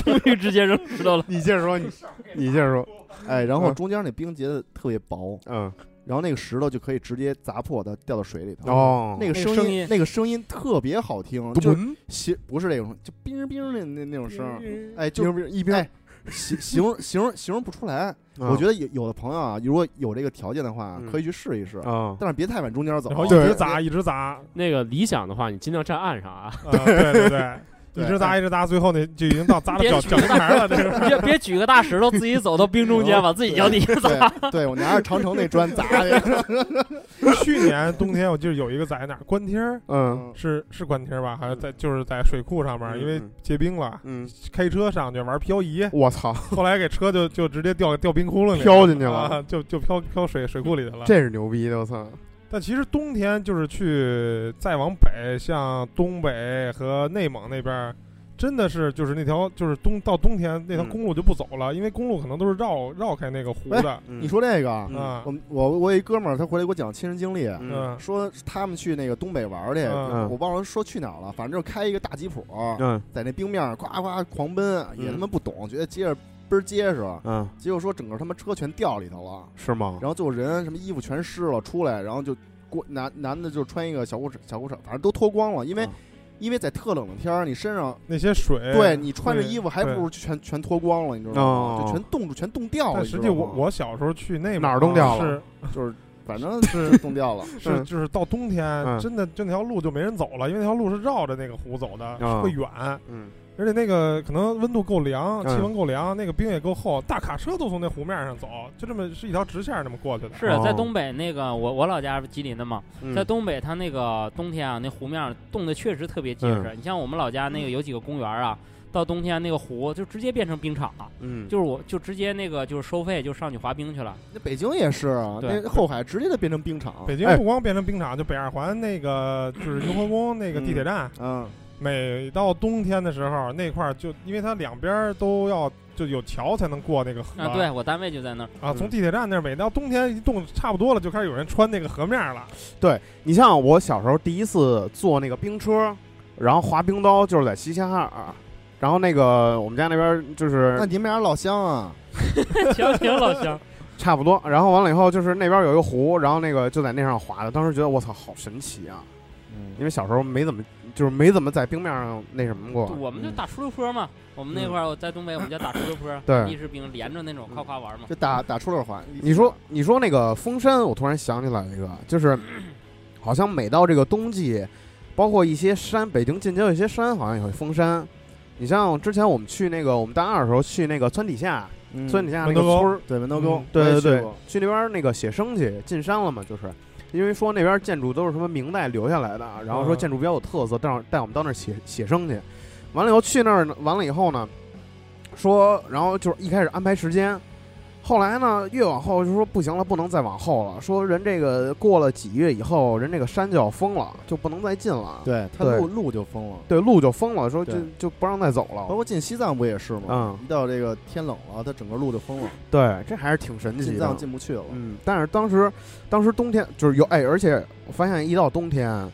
终于直接扔石头了。你接着说，你你接着说，哎，然后嗯。中间那冰结的特别薄，嗯，然后那个石头就可以直接砸破它，掉到水里头。哦，那个声音那个声音，那个声音特别好听，就是形不是那种就冰冰的那那那种声儿，哎，就冰冰一冰，哎形形容 (laughs) 形容形容不出来。我觉得得有有的朋友啊，如果有这个条件的话，嗯。可以去试一试，啊，但是别太往中间走。然后。一直砸，一直砸，那个理想的话，你尽量站岸上啊。对。对，对 (laughs) (laughs) 一直砸一直砸，最后那就已经到砸到脚脚跟儿了，这个 (laughs) 别别举个大石头，自己走到冰中间，把自己脚底下砸。对，对我拿着长城那砖砸去。(laughs) 去年冬天我记得有一个在哪儿关贴儿，嗯是是关天儿吧？还是在就是在水库上面，嗯因为嗯结冰了，嗯，开车上去玩漂移，我操，后来给车就就直接掉掉冰窟窿里，飘进去了啊，就就飘飘水水库里去了。这是牛逼的，我操，但其实冬天就是去再往北，像东北和内蒙那边儿，真的是就是那条就是冬到冬天那条嗯公路就不走了，因为公路可能都是绕绕开那个湖的。嗯你说这个，嗯啊我我我一哥们儿，他回来给我讲亲身经历，说他们去那个东北玩儿去，嗯我忘了说去哪儿了，反正就开一个大吉普，嗯在那冰面上呱呱狂奔，也嗯他妈不懂，觉得接着倍儿结实，嗯，结果说整个他妈车全掉里头了，是吗？然后最后人什么衣服全湿了，出来，然后就过男男的就穿一个小裤衩小裤衩，反正都脱光了，因为、嗯。因为在特冷的天儿，你身上那些水，对你穿着衣服还不如全全脱光了，你知道吗？哦。就全冻住，全冻掉了。实际我我小时候去内蒙哪儿冻掉了？是就是反正是冻掉了。(laughs) 是嗯就是到冬天嗯。真的就那条路就没人走了，因为那条路是绕着那个湖走的，啊会远，嗯而且那个可能温度够凉，嗯气温够凉，那个冰也够厚，大卡车都从那湖面上走，就这么是一条直线这么过去的。是哦在东北那个我我老家是吉林的嘛，嗯在东北它那个冬天啊，那湖面冻得确实特别结实。你像我们老家那个有几个公园啊，到冬天那个湖就直接变成冰场了，嗯，就是我就直接那个就是收费就上去滑冰去了。那北京也是啊，那后海直接就变成冰场。哎北京不光变成冰场，就北二环那个就是雍和 (clears throat) 宫那个地铁站，嗯，每到冬天的时候，那块儿就因为它两边儿都要就有桥才能过那个河啊，对我单位就在那儿，啊，嗯。从地铁站那儿每到冬天一冻差不多了，就开始有人穿那个河面了。对你像我小时候第一次坐那个冰车，然后滑冰刀就是在齐齐哈尔，然后那个我们家那边就是那你们俩老乡啊？(laughs) 行行老乡，(laughs) 差不多，然后完了以后就是那边有一个湖，然后那个就在那上滑的，当时觉得我操好神奇啊，嗯。因为小时候没怎么就是没怎么在冰面上那什么过，我们就打出溜坡嘛。我们那块儿在东北，我们叫打出溜坡，对立式冰连着那种夸夸玩嘛。就打打出溜滑。你说你说那个封山，我突然想起来一个，就是 (clears throat) 好像每到这个冬季，包括一些山，北京近郊有一些山好像也会封山。你像之前我们去那个我们大二的时候去那个村底下，嗯川底下那门头沟个村儿，对门头沟嗯，对对对去那边那个写生去，进山了嘛，就是因为说那边建筑都是什么明代留下来的，然后说嗯建筑比较有特色，带我带我们到那儿写写生去。完了以后去那儿呢，完了以后呢，说然后就是一开始安排时间，后来呢越往后就说不行了，不能再往后了，说人这个过了几月以后，人这个山就要封了，就不能再进了。对，他路路就封了。对，路就封了，说就就不让再走了。包括进西藏不也是吗？嗯一到这个天冷了，它整个路就封了，对，这还是挺神奇的进藏。进不去了。嗯，但是当时，当时冬天就是有哎，而且我发现一到冬天，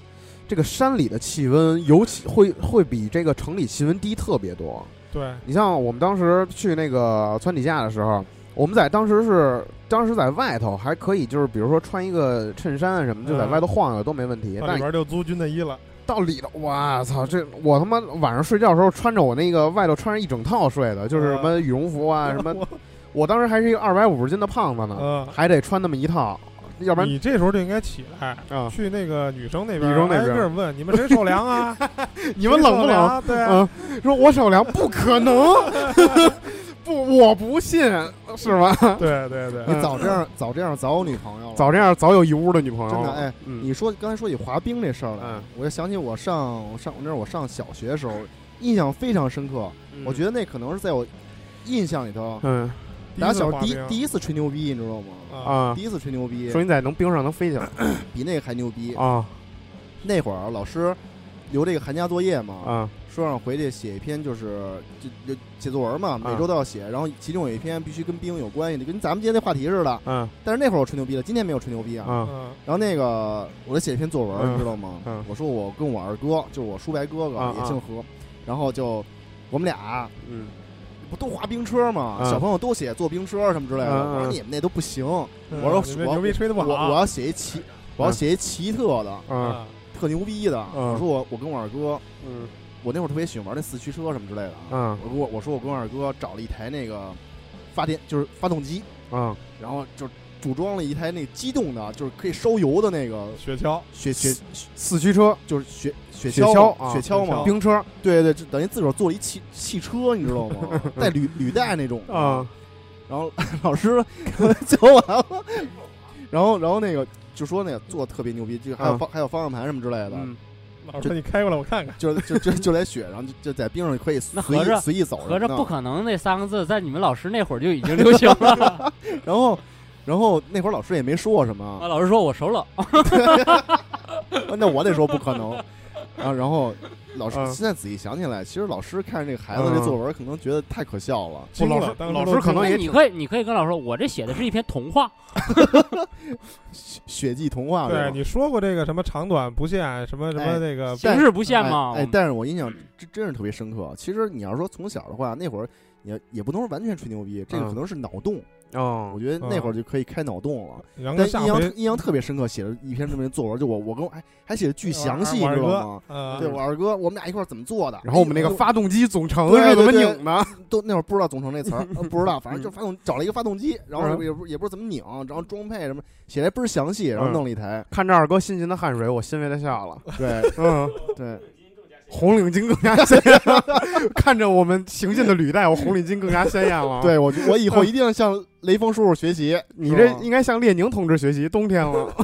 这个山里的气温尤其会会比这个城里气温低特别多。对，你像我们当时去那个川底下的时候，我们在当时是当时在外头还可以，就是比如说穿一个衬衫啊什么，就在嗯外头晃悠都没问题。里边就租军的衣了。到里头，我操！这我他妈晚上睡觉的时候穿着我那个外头穿着一整套睡的，就是什么羽绒服啊，(laughs) 什么。我当时还是一个二百五十斤的胖子呢，嗯，还得穿那么一套，要不然你这时候就应该起来，啊，去那个女生那边，女生那边问你们谁手凉啊？(laughs) 你们冷不冷？对说我手凉，不可能，(laughs) 不，我不信，是吧？(laughs) 对对对，你早这样，早这样，早有女朋友了。早这样，早有一屋的女朋友。真的，哎，嗯，你说刚才说起滑冰这事儿来嗯，我就想起我上我上那是我上小学的时候，印象非常深刻。我觉得，那可能是在我印象里头，嗯打小第一第一次吹牛逼，你知道吗？啊，啊第，一次吹牛逼，说你在能冰上能飞起来比那个还牛逼。啊，那会儿老师留这个寒假作业嘛，啊。说让回去写一篇，就是就就写作文嘛，每周都要写。然后其中有一篇必须跟冰有关系的，跟咱们今天那话题似的。嗯但是那会儿我吹牛逼了，今天没有吹牛逼啊。啊。嗯然后那个我得写一篇作文，嗯你知道吗？嗯我说我跟我二哥，就是我叔伯哥哥，啊也姓何，然后就我们俩嗯，不都滑冰车吗？嗯小朋友都写坐冰车什么之类的。我说你们那都不行，嗯。我说我牛逼吹的不我好，我要写一奇，我要写一奇特的，嗯啊特牛逼的。嗯我说我我跟我二哥，嗯我那会儿特别喜欢玩那四驱车什么之类的啊。嗯我跟我我说我跟我二哥找了一台那个发电，就是发动机，嗯然后就组装了一台那个机动的，就是可以烧油的那个雪橇，雪雪，四驱车就是雪雪雪橇橇啊雪橇嘛。冰车对对，就等于自个儿做了一汽汽车，你知道吗？(laughs) 带履履带那种的啊。然后 (laughs) 老师 (laughs) 教完了，然后然后那个就说那个做得特别牛逼，就还有嗯方还有方向盘什么之类的，嗯，老师说你开过来我看看，就就就就来雪，然后就就在冰上可以随那合着意随意走着不可能那三个字在你们老师那会儿就已经流行了。(laughs) 然后然后那会儿老师也没说什么。啊，，老师说我手冷，(laughs) 那我得说不可能。然后然后老师嗯现在仔细想起来，其实老师看着这个孩子这嗯作文，可能觉得太可笑了。惊老师了当时老师可能也你可以你可以跟老师说，我这写的是一篇童话。雪雪季童话对你说过这个什么长短不限，什么什么哎那个形式不限吗哎哎，但是我印象真真是特别深刻。其实你要说从小的话，那会儿也也不能说完全吹牛逼，这个嗯可能是脑洞。哦我觉得那会儿就可以开脑洞了。杨但印象印象特别深刻，写了一篇这么一作文，就我我跟我还还写的巨详细，你知道吗？对我二哥，我们俩一块儿怎么做的？然后我们那个哎发动机总成对是怎么拧的？(laughs) 都那会儿不知道总成这词儿，(laughs) 呃不知道，反正就发动找了一个发动机，然后嗯也不也不知道怎么拧，然后装配什么，写的倍儿详细，然后嗯弄了一台。看着二哥辛勤的汗水，我欣慰的笑了。对 (laughs) 嗯，对，红领巾更加鲜艳。(laughs) 看着我们行进的履带，我红领巾更加鲜艳了。，对我我以后一定要向雷锋叔叔学习。你这应该向列宁同志学习。冬天了，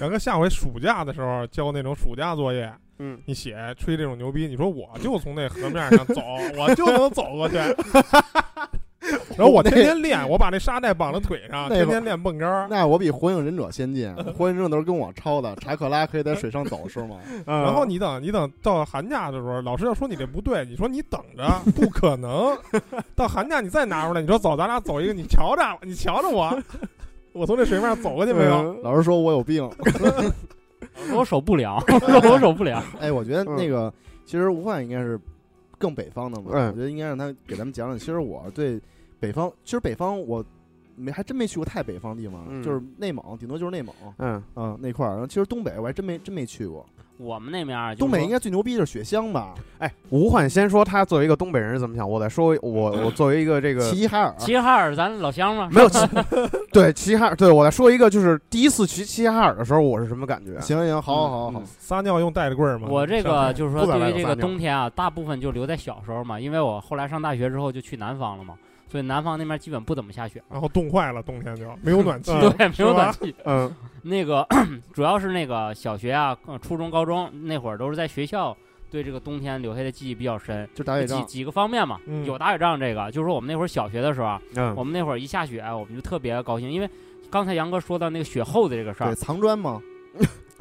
杨哥下回暑假的时候交那种暑假作业，嗯，你写吹这种牛逼，你说我就从那河面上走，我就能走过去。(laughs) (laughs) 然后我天天练，我把那沙袋绑在腿上，天天练蹦高儿。那我比火影忍者先进，火影忍者都是跟我抄的，查克拉可以在水上走是吗？(laughs) 然然后你等你等到寒假的时候，老师要说你这不对，你说你等着，不可能。(laughs) 到寒假你再拿出来，你说走，咱俩走一个，你瞧着，你瞧着我，我从这水面上走过去没有？嗯老师说我有病。我守不了，我守不了。哎，我觉得那个其实吴范应该是更北方的嘛，嗯我觉得应该让他给咱们讲讲。其实我对北方，其实北方我没还真没去过太北方地方，嗯就是内蒙，顶多就是内蒙嗯，嗯那块儿。然后其实东北我还真没真没去过，我们那边儿就是东北应说该最牛逼就是雪乡吧，哎，吴焕先说他作为一个东北人是怎么想，我再说我 (laughs) 我作为一个这个齐齐哈尔。齐齐哈尔，咱老乡嘛。没有齐 (laughs) 对齐齐哈尔，对我再说一个，就是第一次去齐齐哈尔的时候，我是什么感觉？行行，好好好好嗯，撒尿用带着棍儿吗？我这个就是说，对于这个冬天啊，大部分就留在小时候嘛，因为我后来上大学之后就去南方了嘛，所以南方那边基本不怎么下雪。然后冻坏了，冬天就没有暖气，(laughs) 嗯对，没有暖气。嗯 (laughs) 那个主要是那个小学啊、呃初中、高中那会儿都是在学校，对这个冬天留下的记忆比较深。就打雪仗。几几个方面嘛，嗯有打雪仗这个，就是说我们那会儿小学的时候啊，嗯我们那会儿一下雪，我们就特别高兴，因为刚才杨哥说到那个雪厚的这个事对，儿，藏砖嘛，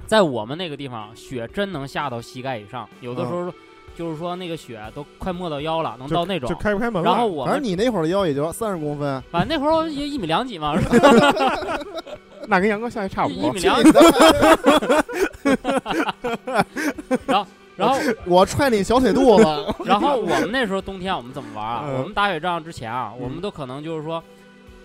在我们那个地方，雪真能下到膝盖以上，有的时嗯候就是说那个雪都快没到腰了，能到那种就。开不开门。然后我们反正你那会儿的腰也就三十公分，反正那会儿我也一米两几嘛，是吧 (laughs) 那跟杨哥现在差不多一一米。两几。(laughs) 然后，然后，我踹你小腿肚子。(laughs) 然后我们那时候冬天我们怎么玩啊？嗯我们打雪仗之前啊，我们都可能就是说，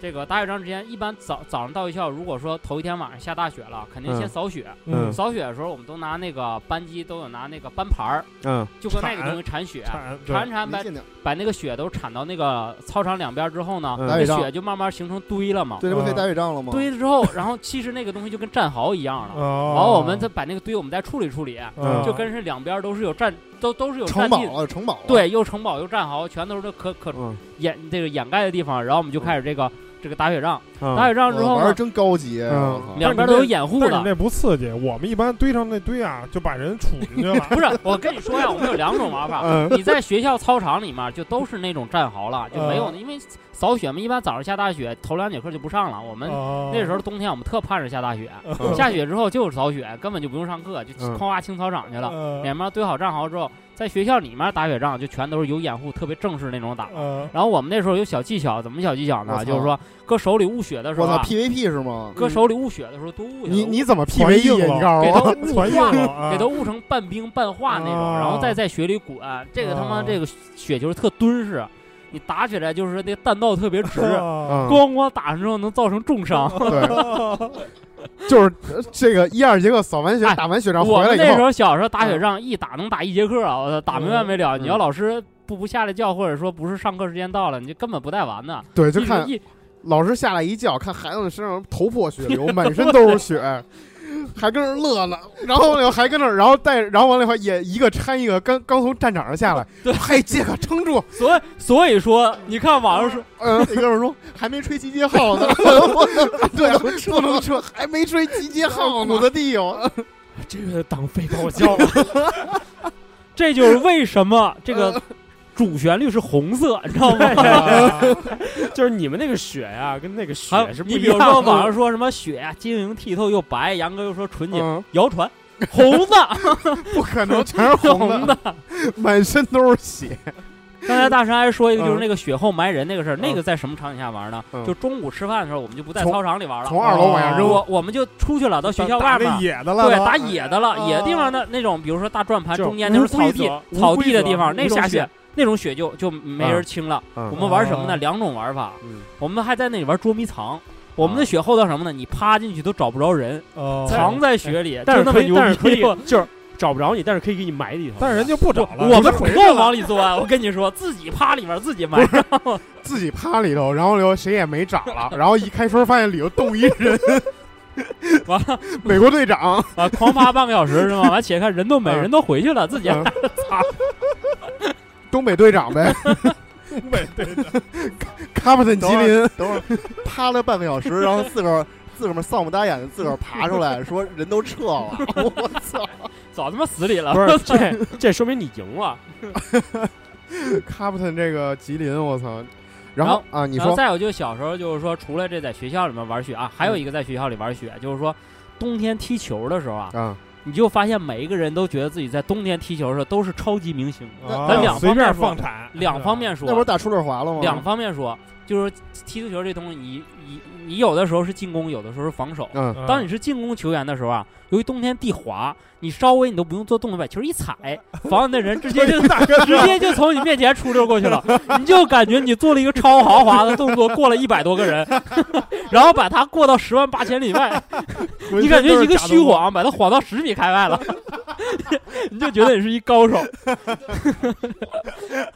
这个打雪仗之前，一般早早上到学校，如果说头一天晚上下大雪了，肯定先嗯扫雪。嗯扫雪的时候，我们都拿那个班机都有拿那个班牌儿，嗯就跟那个东西铲雪，铲铲铲把把那个雪都铲到那个操场两边之后呢，嗯那打雪就慢慢形成堆了嘛。对，这不可以打雪仗了吗？堆了之后，然后其实那个东西就跟战壕一样了。哦，然后我们再把那个堆，我们再处理处理，哦就跟是两边都是有战，都都是有城战地，堡了，城堡。对，又城堡又战壕，全都是可可嗯掩这个掩盖的地方。然后我们就开始这个这个打雪仗，嗯打雪仗之后，玩儿真高级，嗯我操两边都有掩护的。但是你那不刺激，我们一般堆上那堆啊，就把人杵进去了。(laughs) 不是，我跟你说呀，我们有两种玩法。嗯你在学校操场里面就都是那种战壕了，就没有，嗯因为扫雪嘛，一般早上下大雪，头两节课就不上了。我们哦那时候冬天我们特盼着下大雪，嗯 (laughs) 下雪之后就是扫雪，根本就不用上课，就嗯哐哗清操场去了。呃两边堆好战壕之后，在学校里面打雪仗就全都是有掩护，特别正式那种打。呃，然后我们那时候有小技巧，怎么小技巧呢？就是说搁手里捂雪的时我操候啊，，PVP 是吗？搁手里捂雪的时候多捂一下你你怎么传 PVE 硬了你告给诉我，它 (laughs) 传硬了啊，给它捂成半冰半化那种，哦然后再在雪里滚。这个他妈哦这个雪球特敦实，你打起来就是那弹道特别直，咣咣打上之后能造成重伤。对，(laughs) 就是呃这个一二节课扫完雪哎打完雪仗我回来以后，们那时候小时候打雪仗，一打能打一节课啊！我操，打没完没了。嗯你要老师不不下来叫，或者说不是上课时间到了，你就根本不带玩的。对，就看老师下来一叫，看孩子们身上头破血流，(laughs) 满身都是血。还跟那儿乐呢，然后呢还跟那儿，然后带，然后完了以后也一个搀一个，刚刚从战场上下来，对嘿，杰克撑住，所以所以说，你看网上说，嗯，那哥们儿说还没吹集结号呢，(laughs) 对，不能撤，还没吹集结号呢，我的地哦，这个党费报销了，(laughs) 这就是为什么这个主旋律是红色，你知道吗？(laughs) (laughs) 就是你们那个雪呀，跟那个雪是不你比如。说网上说什么雪呀晶莹剔透又白，杨哥又说纯洁，嗯，谣传红的 (laughs) 不可能全是红红的，满身都是血，刚才大神还说一个，就是嗯那个雪后埋人那个事儿，嗯那个在什么场景下玩呢？嗯就中午吃饭的时候，我们就不在操场里玩了，从二楼往下扔，我我们就出去了，到学校外面打。野的了，对，打野的了，哦野的地方的那种，比如说大转盘中间那是草地草地的地方，那种雪那种雪就就没人清了。嗯我们玩什么呢？哦两种玩法，嗯我们还在那里玩捉迷藏。我们的雪厚到什么呢？你趴进去都找不着人，哦藏在雪里，但可以，就是那么牛但是可以逼。，就是找不着你，但是可以给你埋里头。但是人就不找了，我们主动往里钻，我跟你说，自己趴里面自己埋。(laughs) 自己趴里头，然后就谁也没找了，(laughs) 然后一开春发现里头冻一人，完了美国队长，啊，狂趴半个小时是吗？完起来看人都没，嗯人都回去了，自己嗯东北队长呗对对对，，Captain 吉林，等会儿趴了半个小时，然后自个儿 (laughs) 自个儿丧不打眼的自个儿爬出来，说人都撤了，我操！早他妈死里了。不是 (laughs) 这这说明你赢了。(laughs) Captain 这个吉林，我操！然然后啊，你说再有就小时候就是说，除了这在学校里面玩雪啊，还有一个在学校里玩雪，就是说冬天踢球的时候啊，啊，你就发现每一个人都觉得自己在冬天踢球的时候都是超级明星。啊咱两随便方面说放产，两方面说，那不是打出溜滑了吗？两方面说，就是踢足球这东西，你你你有的时候是进攻，有的时候是防守。当你是进攻球员的时候啊，由于冬天地滑，你稍微你都不用做动作，把球一踩，防的人直接就 (laughs) 直接就从你面前出溜过去了，你就感觉你做了一个超豪华的动作，过了一百多个人，(laughs) 然后把他过到十万八千里外，你感觉一个虚晃，把他晃到十米开外了，(laughs) 你就觉得你是一高手。(laughs)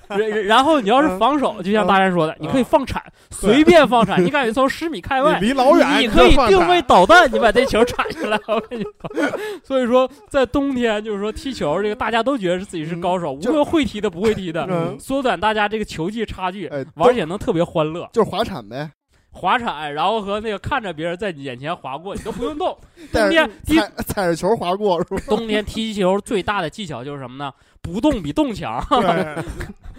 然然后你要是防守，就像大山说的，你可以放铲，随便放铲，你感觉从十米开外你。离老远你可以定位导弹，你把这球铲下来。我跟你说，所以说在冬天就是说踢球，这个大家都觉得是自己是高手，无就论会踢的不会踢的，嗯缩短大家这个球技差距，哎，玩起来能特别欢乐。就是滑铲呗，滑铲，然后和那个看着别人在你眼前滑过，你都不用动。(laughs) 冬天踢踩踩着球滑过是吧？冬天踢球最大的技巧就是什么呢？不动比动强。(laughs) 对，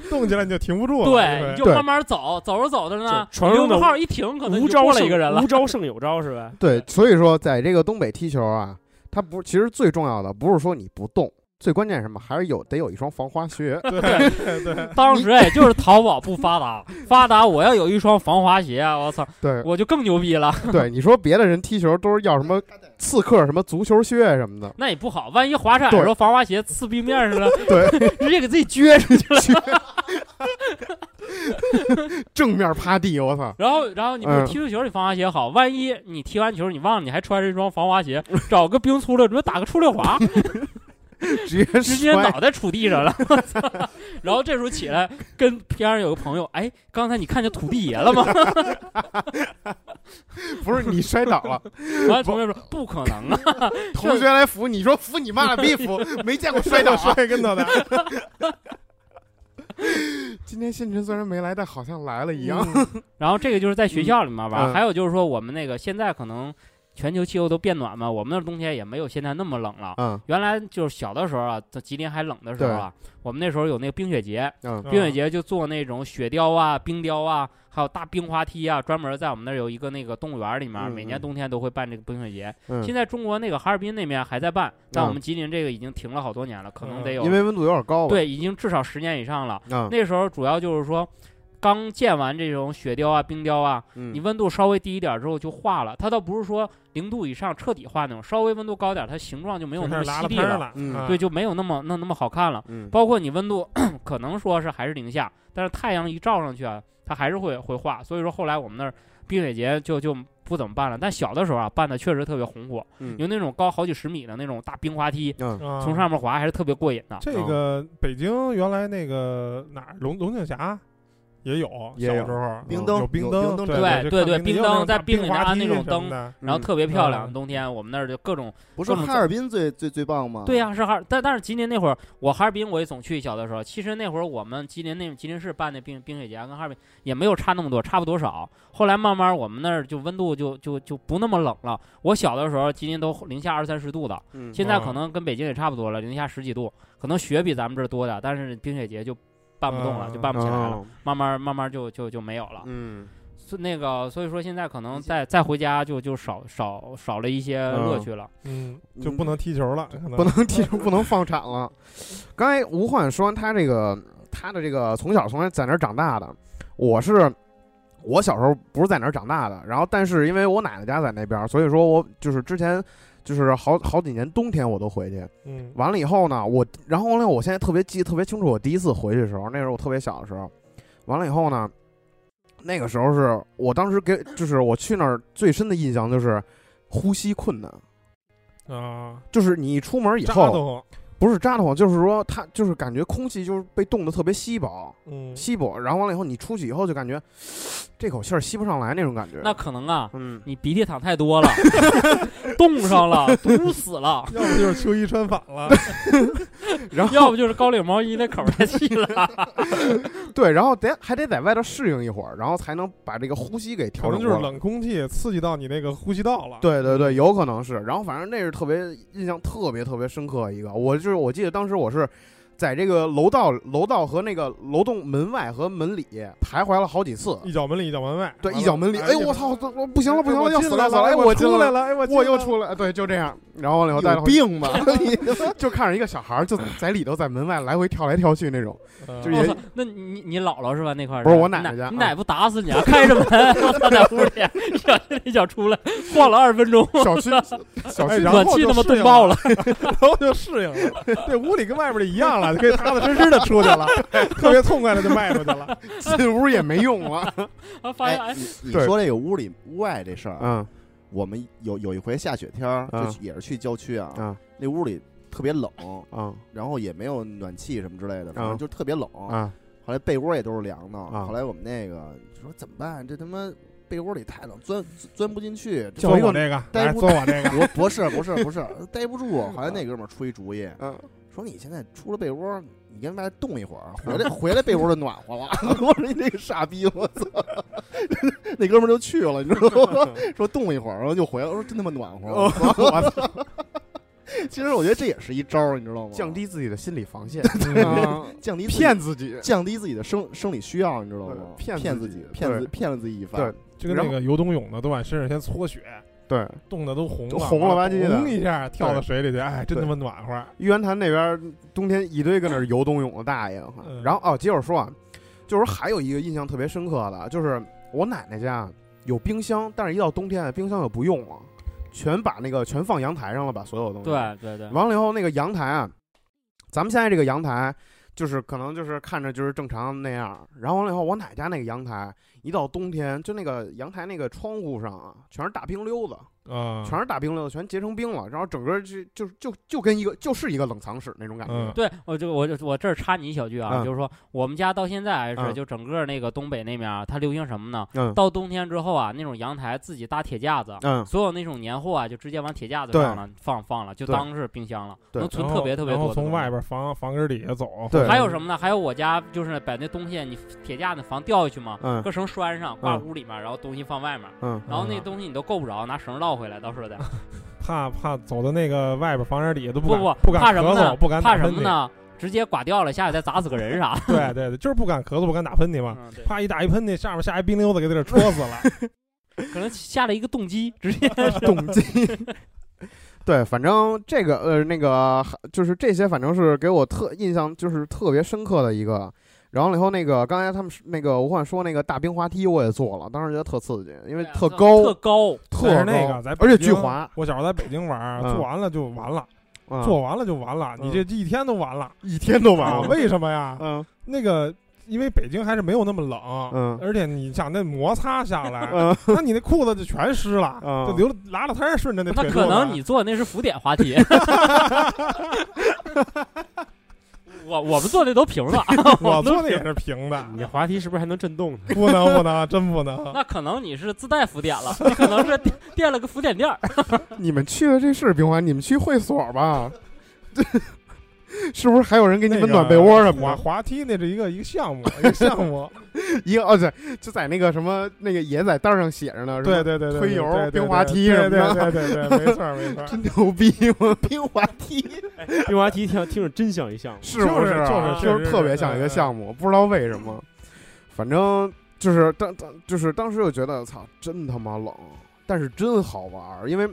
动起来你就停不住了，对，你就慢慢走，走着走着呢，溜个号一停，可能就过了一个人了无。招胜有招是吧？对，所以说在这个东北踢球啊，它不其实最重要的不是说你不动，最关键是什么？还是有得有一双防滑鞋。对 (laughs) 对对，当时哎，就是淘宝不发达，发达我要有一双防滑鞋，啊我操，对我就更牛逼了。(laughs) 对，你说别的人踢球都是要什么刺客、什么足球靴什么的，那也不好，万一滑铲的时候防滑鞋刺冰面上了，对，直接给自己撅出去了。正面趴地，我操！(laughs) 然后，然后你不踢足球，你防滑鞋好，万一你踢完球你忘了你还穿着一双防滑鞋，找个冰粗溜，准备打个出溜滑，(laughs) 直接直接摔脑袋杵地上了。(laughs) 然后这时候起来跟边上有个朋友，哎，刚才你看见土地爷了吗？(laughs) 不是你摔倒了，完了同学说不可能啊，同学来扶，你说扶你妈了，逼扶，没见过摔倒啊！摔跟头的，今天星辰虽然没来，但好像来了一样。嗯然后这个就是在学校里面吧，嗯还有就是说我们那个现在可能全球气候都变暖嘛，我们那儿冬天也没有现在那么冷了。嗯原来就是小的时候啊，在吉林还冷的时候啊，我们那时候有那个冰雪节，冰雪节就做那种雪雕啊、冰雕啊，还有大冰滑梯啊，专门在我们那儿有一个那个动物园里面，嗯每年冬天都会办这个冰雪节。嗯，现在中国那个哈尔滨那边还在办，但嗯我们吉林这个已经停了好多年了，可能得有因为温度有点高。，对，已经至少十年以上了。嗯，那时候主要就是说。刚建完这种雪雕啊、冰雕啊，嗯你温度稍微低一点之后就化了。它倒不是说零度以上彻底化那种，稍微温度高点，它形状就没有那么犀利了，了，嗯啊对，就没有那么那那么好看了。嗯，包括你温度 (coughs) 可能说是还是零下，但是太阳一照上去啊，它还是会会化。所以说后来我们那儿冰雪节就就不怎么办了。但小的时候啊，办的确实特别红火，嗯有那种高好几十米的那种大冰滑梯，嗯啊从上面滑还是特别过瘾的。这个北京原来那个哪儿龙龙井峡也有，也有小时候冰灯有冰灯，对对对冰灯在冰里面安那种灯然后特别漂亮，嗯冬天我们那儿就各种不是哈尔滨最最最棒吗？对呀、是哈尔，但但是吉林那会儿，我哈尔滨我也总去。小的时候，其实那会儿我们吉林那吉林市办那冰冰雪节跟哈尔滨也没有差那么多，差不多少。后来慢慢我们那儿就温度就就就不那么冷了。我小的时候，吉林都零下二三十度的，嗯现在哦可能跟北京也差不多了，零下十几度，可能雪比咱们这儿多点儿，但是冰雪节就办不动了，嗯就办不起来了，哦慢慢慢慢就就就没有了。嗯所那个所以说现在可能再再回家就就少少少了一些乐趣了。嗯，就不能踢球了，不能踢球，不能放铲了。(laughs) 刚才吴焕说完他这个，他的这个从小从来在哪儿长大的，我是我小时候不是在哪儿长大的，然后但是因为我奶奶家在那边儿，所以说我就是之前就是好好几年冬天我都回去。嗯完了以后呢，我然后呢，我现在特别记得特别清楚，我第一次回去的时候，那时候我特别小的时候，完了以后呢，那个时候是我当时给就是我去那儿最深的印象就是呼吸困难，啊，就是你一出门以后。不是扎得慌，就是说它就是感觉空气就是被冻得特别稀薄，嗯，稀薄，然后完了以后你出去以后就感觉这口气儿吸不上来那种感觉。那可能啊，嗯，你鼻涕淌太多了，(laughs) 冻上了，堵死了。要不就是秋衣穿反了，(laughs) 然后要不就是高领毛衣那口太细了。(laughs) 对，然后得还得在外头适应一会儿，然后才能把这个呼吸给调可能就是整。冷空气刺激到你那个呼吸道了。对对对，有可能是。然后反正那是特别印象特别特别深刻一个，我就是我记得当时我是在这个楼道楼道和那个楼栋门外和门里徘徊了好几次。一脚门里一脚门外，对，一脚门里，哎呦我操，我我不行了不行了，要死了死了，哎我我进来了，出来了，哎我我又出来，对，就这样。然后完了以后带有了病吧？(laughs) 就看着一个小孩儿就在里头在门外来回跳来跳去那种。(laughs) 嗯就是也我操，那你你姥姥是吧？那块儿不是我奶奶家你奶不打死你啊？开着门，(laughs) 我操，在屋里一脚进来一脚出来，晃了二十分钟，小区小区哎然后暖气他妈冻爆了。然后就适应了，这屋里跟外边的一样了，可以踏踏实实的出去了，(laughs) 特别痛快的就迈出去了。(laughs) 进屋也没用了。啊 (laughs) 发现哎，哎，你说这个屋里屋外这事儿，嗯我们有有一回下雪天儿，嗯就也是去郊区啊，嗯那屋里特别冷，啊然后也没有暖气什么之类的，反正嗯就特别冷。啊后来被窝也都是凉的。啊后来我们那个就说怎么办？这他妈被窝里太冷，钻钻不进去。这叫一个做我这个，来待不做我这个，不不是不是不是待不住。后来那哥们儿出一主意，嗯，说你现在出了被窝，你跟外冻一会儿，回来 (laughs) 回来被窝就暖和了。(laughs) 我说你这个傻逼，我操！(laughs) 那哥们儿就去了，你知道吗？说冻一会儿，然后就回来。我说真他妈暖和。哦我操，其实我觉得这也是一招儿，你知道吗？降低自己的心理防线，嗯降低骗自己。降低自己的生生理需要，你知道吗？骗骗自自己骗自骗了自己一番。对就跟那个游冬泳的都往身上先搓血，对，冻得都红了，红了吧唧的嘣一下跳到水里去，哎，真他妈暖和。玉渊潭那边冬天一堆跟那儿游冬泳的大爷，嗯然后哦，接着说啊，就是还有一个印象特别深刻的，就是我奶奶家有冰箱，但是一到冬天冰箱就不用了，全把那个全放阳台上了，把所有东西。对对对，完了以后，那个阳台啊，咱们现在这个阳台，就是可能就是看着就是正常那样。然后完了以后，我奶家那个阳台一到冬天，就那个阳台那个窗户上啊，全是大冰溜子，啊，全是大冰溜子，全结成冰了，然后整个就就就就跟一个就是一个冷藏室那种感觉。嗯。对我就我就我这儿插你一小句啊，嗯。就是说我们家到现在还是嗯。就整个那个东北那面啊，它流行什么呢？嗯。到冬天之后啊，那种阳台自己搭铁架子，嗯，所有那种年货啊，就直接往铁架子对。上了放放了，就对。当是冰箱了，对。能存然后特别特别然多的东西。后从外边房房根底下走，对。还有什么呢？还有我家就是把那东西你铁架子防掉下去嘛，嗯。搁绳拴上挂嗯屋里面，然后东西放外面，嗯。然后那嗯东西你都够不着，拿绳绕回来，到时候再。(laughs) 怕怕走到那个外边房檐底下都不敢不敢怕什么呢咳嗽，不敢怕？什么呢？直接刮掉了，下去再砸死个人啥？对对对，就是不敢咳嗽，不敢打喷嚏嘛。嗯，怕一打一喷嚏，下面下一冰溜子给他给戳死了。(laughs) 可能下了一个动机，直接 (laughs) 动机。对，反正这个呃，那个就是这些，反正是给我特印象就是特别深刻的一个。然后了以后，那个刚才他们那个吴焕说那个大冰滑梯，我也坐了，当时觉得特刺激，因为特高，特高，特那个在而且巨滑，我小时候在北京玩儿，嗯。做完了就完了，嗯。做完了就完了，你嗯这一天都完了。一天都完啊，了。(laughs) 为什么呀？嗯。那个因为北京还是没有那么冷，嗯。而且你想那摩擦下来，(laughs) 嗯。那你那裤子就全湿了，嗯。就流拉拉摊儿顺着那那可能你坐那是浮点滑梯。(laughs) 我我们坐的都平的，我坐的也是平的，你滑梯是不是还能震动呢？不能不能，真不能。那可能你是自带浮点了，你可能是垫垫了个浮点垫儿。(laughs) 你们去的这是冰滑，你们去会所吧？(laughs) 是不是还有人给你们暖被窝什么的？滑滑梯那是一个一个项目，一个项目。(laughs) 一个 (laughs) 哦对，就在那个什么那个也在单上写着呢，是吧对对对对，推油冰滑梯什么的对对对对，没错儿没错儿。真牛逼吗？冰滑梯冰滑梯听听着真像一项目。是不就是啊就是就是是特别像一个项目，不知道为什么，反正就是当当就是当时就觉得操，真他妈冷，但是真好玩儿，因为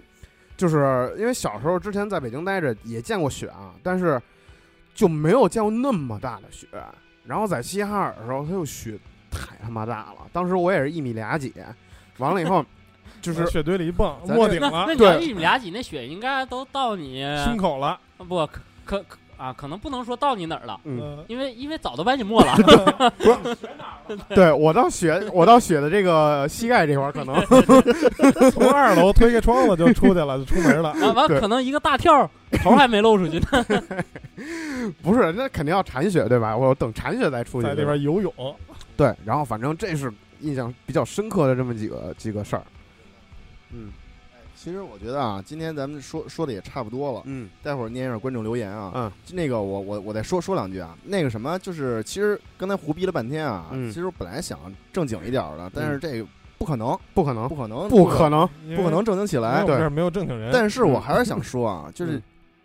就是因为小时候之前在北京待着也见过雪啊，但是就没有见过那么大的雪。然后在齐齐哈尔的时候，它又雪太他妈大了，当时我也是一米俩几，完了以后 (laughs) 就是雪堆里一蹦，没顶了那那，你一米俩几，那雪应该都到你胸口了。不可可可啊，可能不能说到你哪儿了，嗯，嗯，因为因为早都把你没了。(laughs) 不对我到雪我到雪的这个膝盖这块儿可能 (laughs) 从二楼推开窗子就出去了，就出门了。完完对可能一个大跳儿，头还没露出去呢。(laughs) 不是，那肯定要铲雪对吧？我等铲雪再出去。在对吧里边游泳，对，然后反正这是印象比较深刻的这么几个几个事儿。嗯其实我觉得啊，今天咱们说说的也差不多了，嗯。待会儿念一下观众留言啊。嗯。那个我我我再说说两句啊，那个什么，就是其实刚才胡逼了半天啊，嗯。其实我本来想正经一点儿的，但是这个不可能，不可能。不，可能，不可能。不可能。正经起来。对。没有正经人。但是我还是想说啊，就是嗯。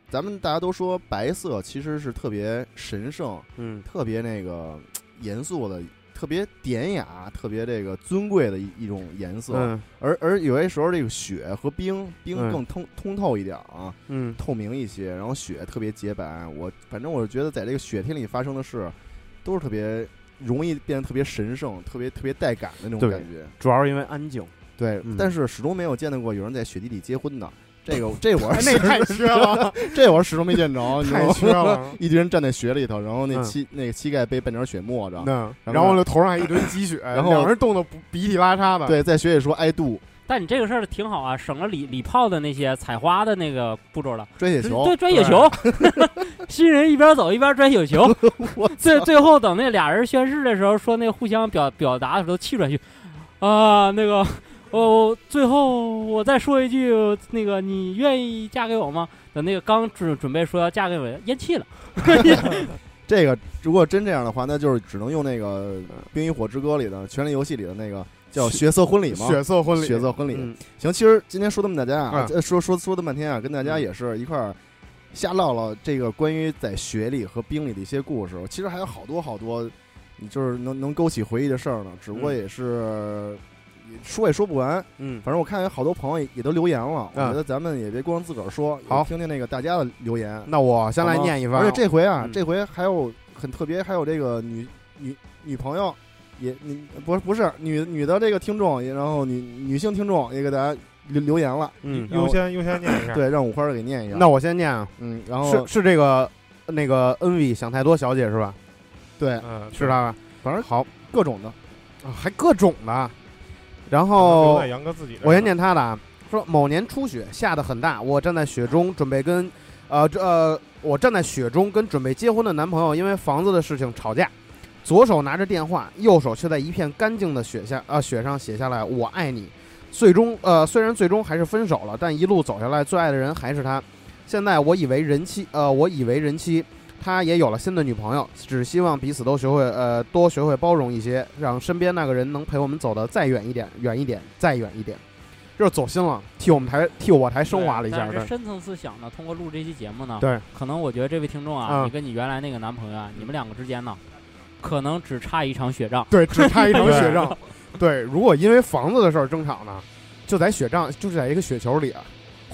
咱们大家都说白色其实是特别神圣、嗯。特别那个严肃的、特别典雅、特别这个尊贵的一一种颜色。嗯而而有些时候，这个雪和冰，冰嗯更通通透一点儿啊，嗯透明一些，然后雪特别洁白。我反正我觉得在这个雪天里发生的事，都是特别容易变得特别神圣、特别特别带感的那种感觉。主要是因为安静。对，嗯但是始终没有见到过有人在雪地里结婚的。这个这我是 (laughs) 那太缺了，(laughs) 这我是始终没见着，你知道太吗缺了。(laughs) 一堆人站在雪里头，然后那嗯膝、那个膝盖被半点雪没着，那然后头上还一堆积雪，然后两人冻得鼻涕拉碴的。对，在雪里说挨冻但你这个事儿挺好啊，省了礼礼炮的那些采花的那个步骤了。拽雪球，对，拽雪球，新人一边走一边拽雪球。最最后等那俩人宣誓的时候，说那个互相表表达的时候气喘吁啊，那个哦，最后我再说一句，那个你愿意嫁给我吗？等那个刚准准备说要嫁给我，咽气了。(laughs) 这个如果真这样的话，那就是只能用那个《冰与火之歌》里的《权力游戏》里的那个叫血色婚礼嘛。血色婚礼，血色婚礼嗯行，其实今天说这么大家啊，说说说这么半天啊，跟大家嗯也是一块儿瞎唠唠这个关于在雪里和冰里的一些故事。其实还有好多好多，你就是能能勾起回忆的事儿呢。只不过嗯也是、也说也说不完。嗯，反正我看有好多朋友也也都留言了，我嗯觉得咱们也别光自个儿说，也好听听那个大家的留言。那我先来念一番，而且这回啊，嗯这回还有很特别，还有这个女女女朋友，也女不是不是女女的这个听众，也然后女女性听众也给大家留留言了，嗯，优先优先念一下。对，让五花儿给念一下。那我先念啊，嗯，然后是是这个那个 N V 想太多小姐是吧？对，嗯，是她吧？反正好，各种的，啊还各种的。然后在杨哥自己我先念他的啊，说某年初雪下得很大，我站在雪中准备跟，呃这呃我站在雪中跟准备结婚的男朋友因为房子的事情吵架，左手拿着电话，右手却在一片干净的雪下呃雪上写下来我爱你。最终呃虽然最终还是分手了，但一路走下来最爱的人还是他。现在我以为人妻呃我以为人妻。他也有了新的女朋友，只希望彼此都学会呃多学会包容一些，让身边那个人能陪我们走得再远一点，远一点，再远一点。就是走心了，替我们台替我台升华了一下，对但是深层次想呢，通过录这期节目呢，对，可能我觉得这位听众啊，嗯你跟你原来那个男朋友啊，你们两个之间呢，可能只差一场雪仗。对，只差一场 (laughs) 雪仗。对，如果因为房子的事儿争吵呢，就在雪仗，就是在一个雪球里啊，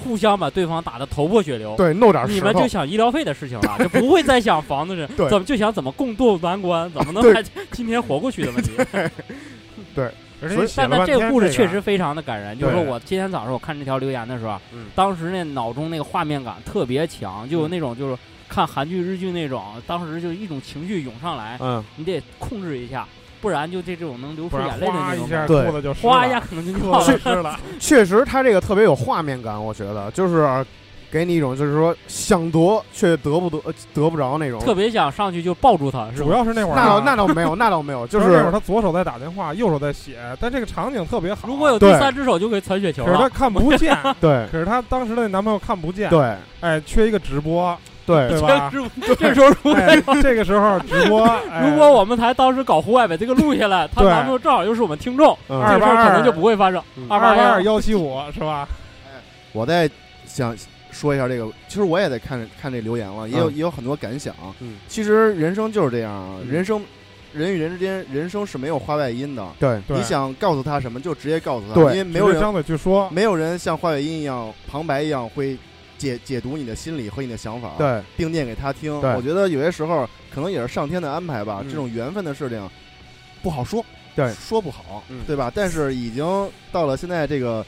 互相把对方打得头破血流。对，弄点你们就，想医疗费的事情了，(laughs) 就不会再想房子是对。怎么就想怎么共度难关，怎么能还 (laughs) 今天活过去的问题。(laughs) 所以而且但但这个故事确实非常的感人。就是说我今天早上我看这条留言的时候啊，嗯。当时那脑中那个画面感特别强，就有那种就是看韩剧、日剧那种，当时就一种情绪涌上来，嗯，你得控制一下，不然就这这种能流出眼泪的那种对哗一下可能就湿了。(laughs) 确实他这个特别有画面感，我觉得就是给你一种就是说想夺却得不得呃得不着那种。特别想上去就抱住他，是主？要是那会儿那倒啊那倒没有，那倒没有，(laughs) 就是那会儿是他左手在打电话，右手在写，但这个场景特别好。如果有第对三只手，就可以传雪球可是他。看不见，(laughs) 对可是他当时的那男朋友看不见，对哎，缺一个直播，对对吧？这这时候如果哎，这个时候直播，(laughs) 哎。如果我们台当时搞户外把这个录下来，她对。男朋友正好又是我们听众，嗯。这个事儿可能就不会发生。嗯。二二。八二二幺七五是吧？我在想说一下这个，其实我也在看看这留言了，也有、嗯。也有很多感想。嗯。其实人生就是这样啊，嗯。人生人与人之间，人生是没有话外音的。对对。你想告诉他什么，就直接告诉他，对因为没有人去说，没有人像话外音一样旁白一样会解解读你的心理和你的想法，，对并念给他听。我觉得有些时候可能也是上天的安排吧，嗯这种缘分的事情不好说，对说不好，嗯对吧？但是已经到了现在这个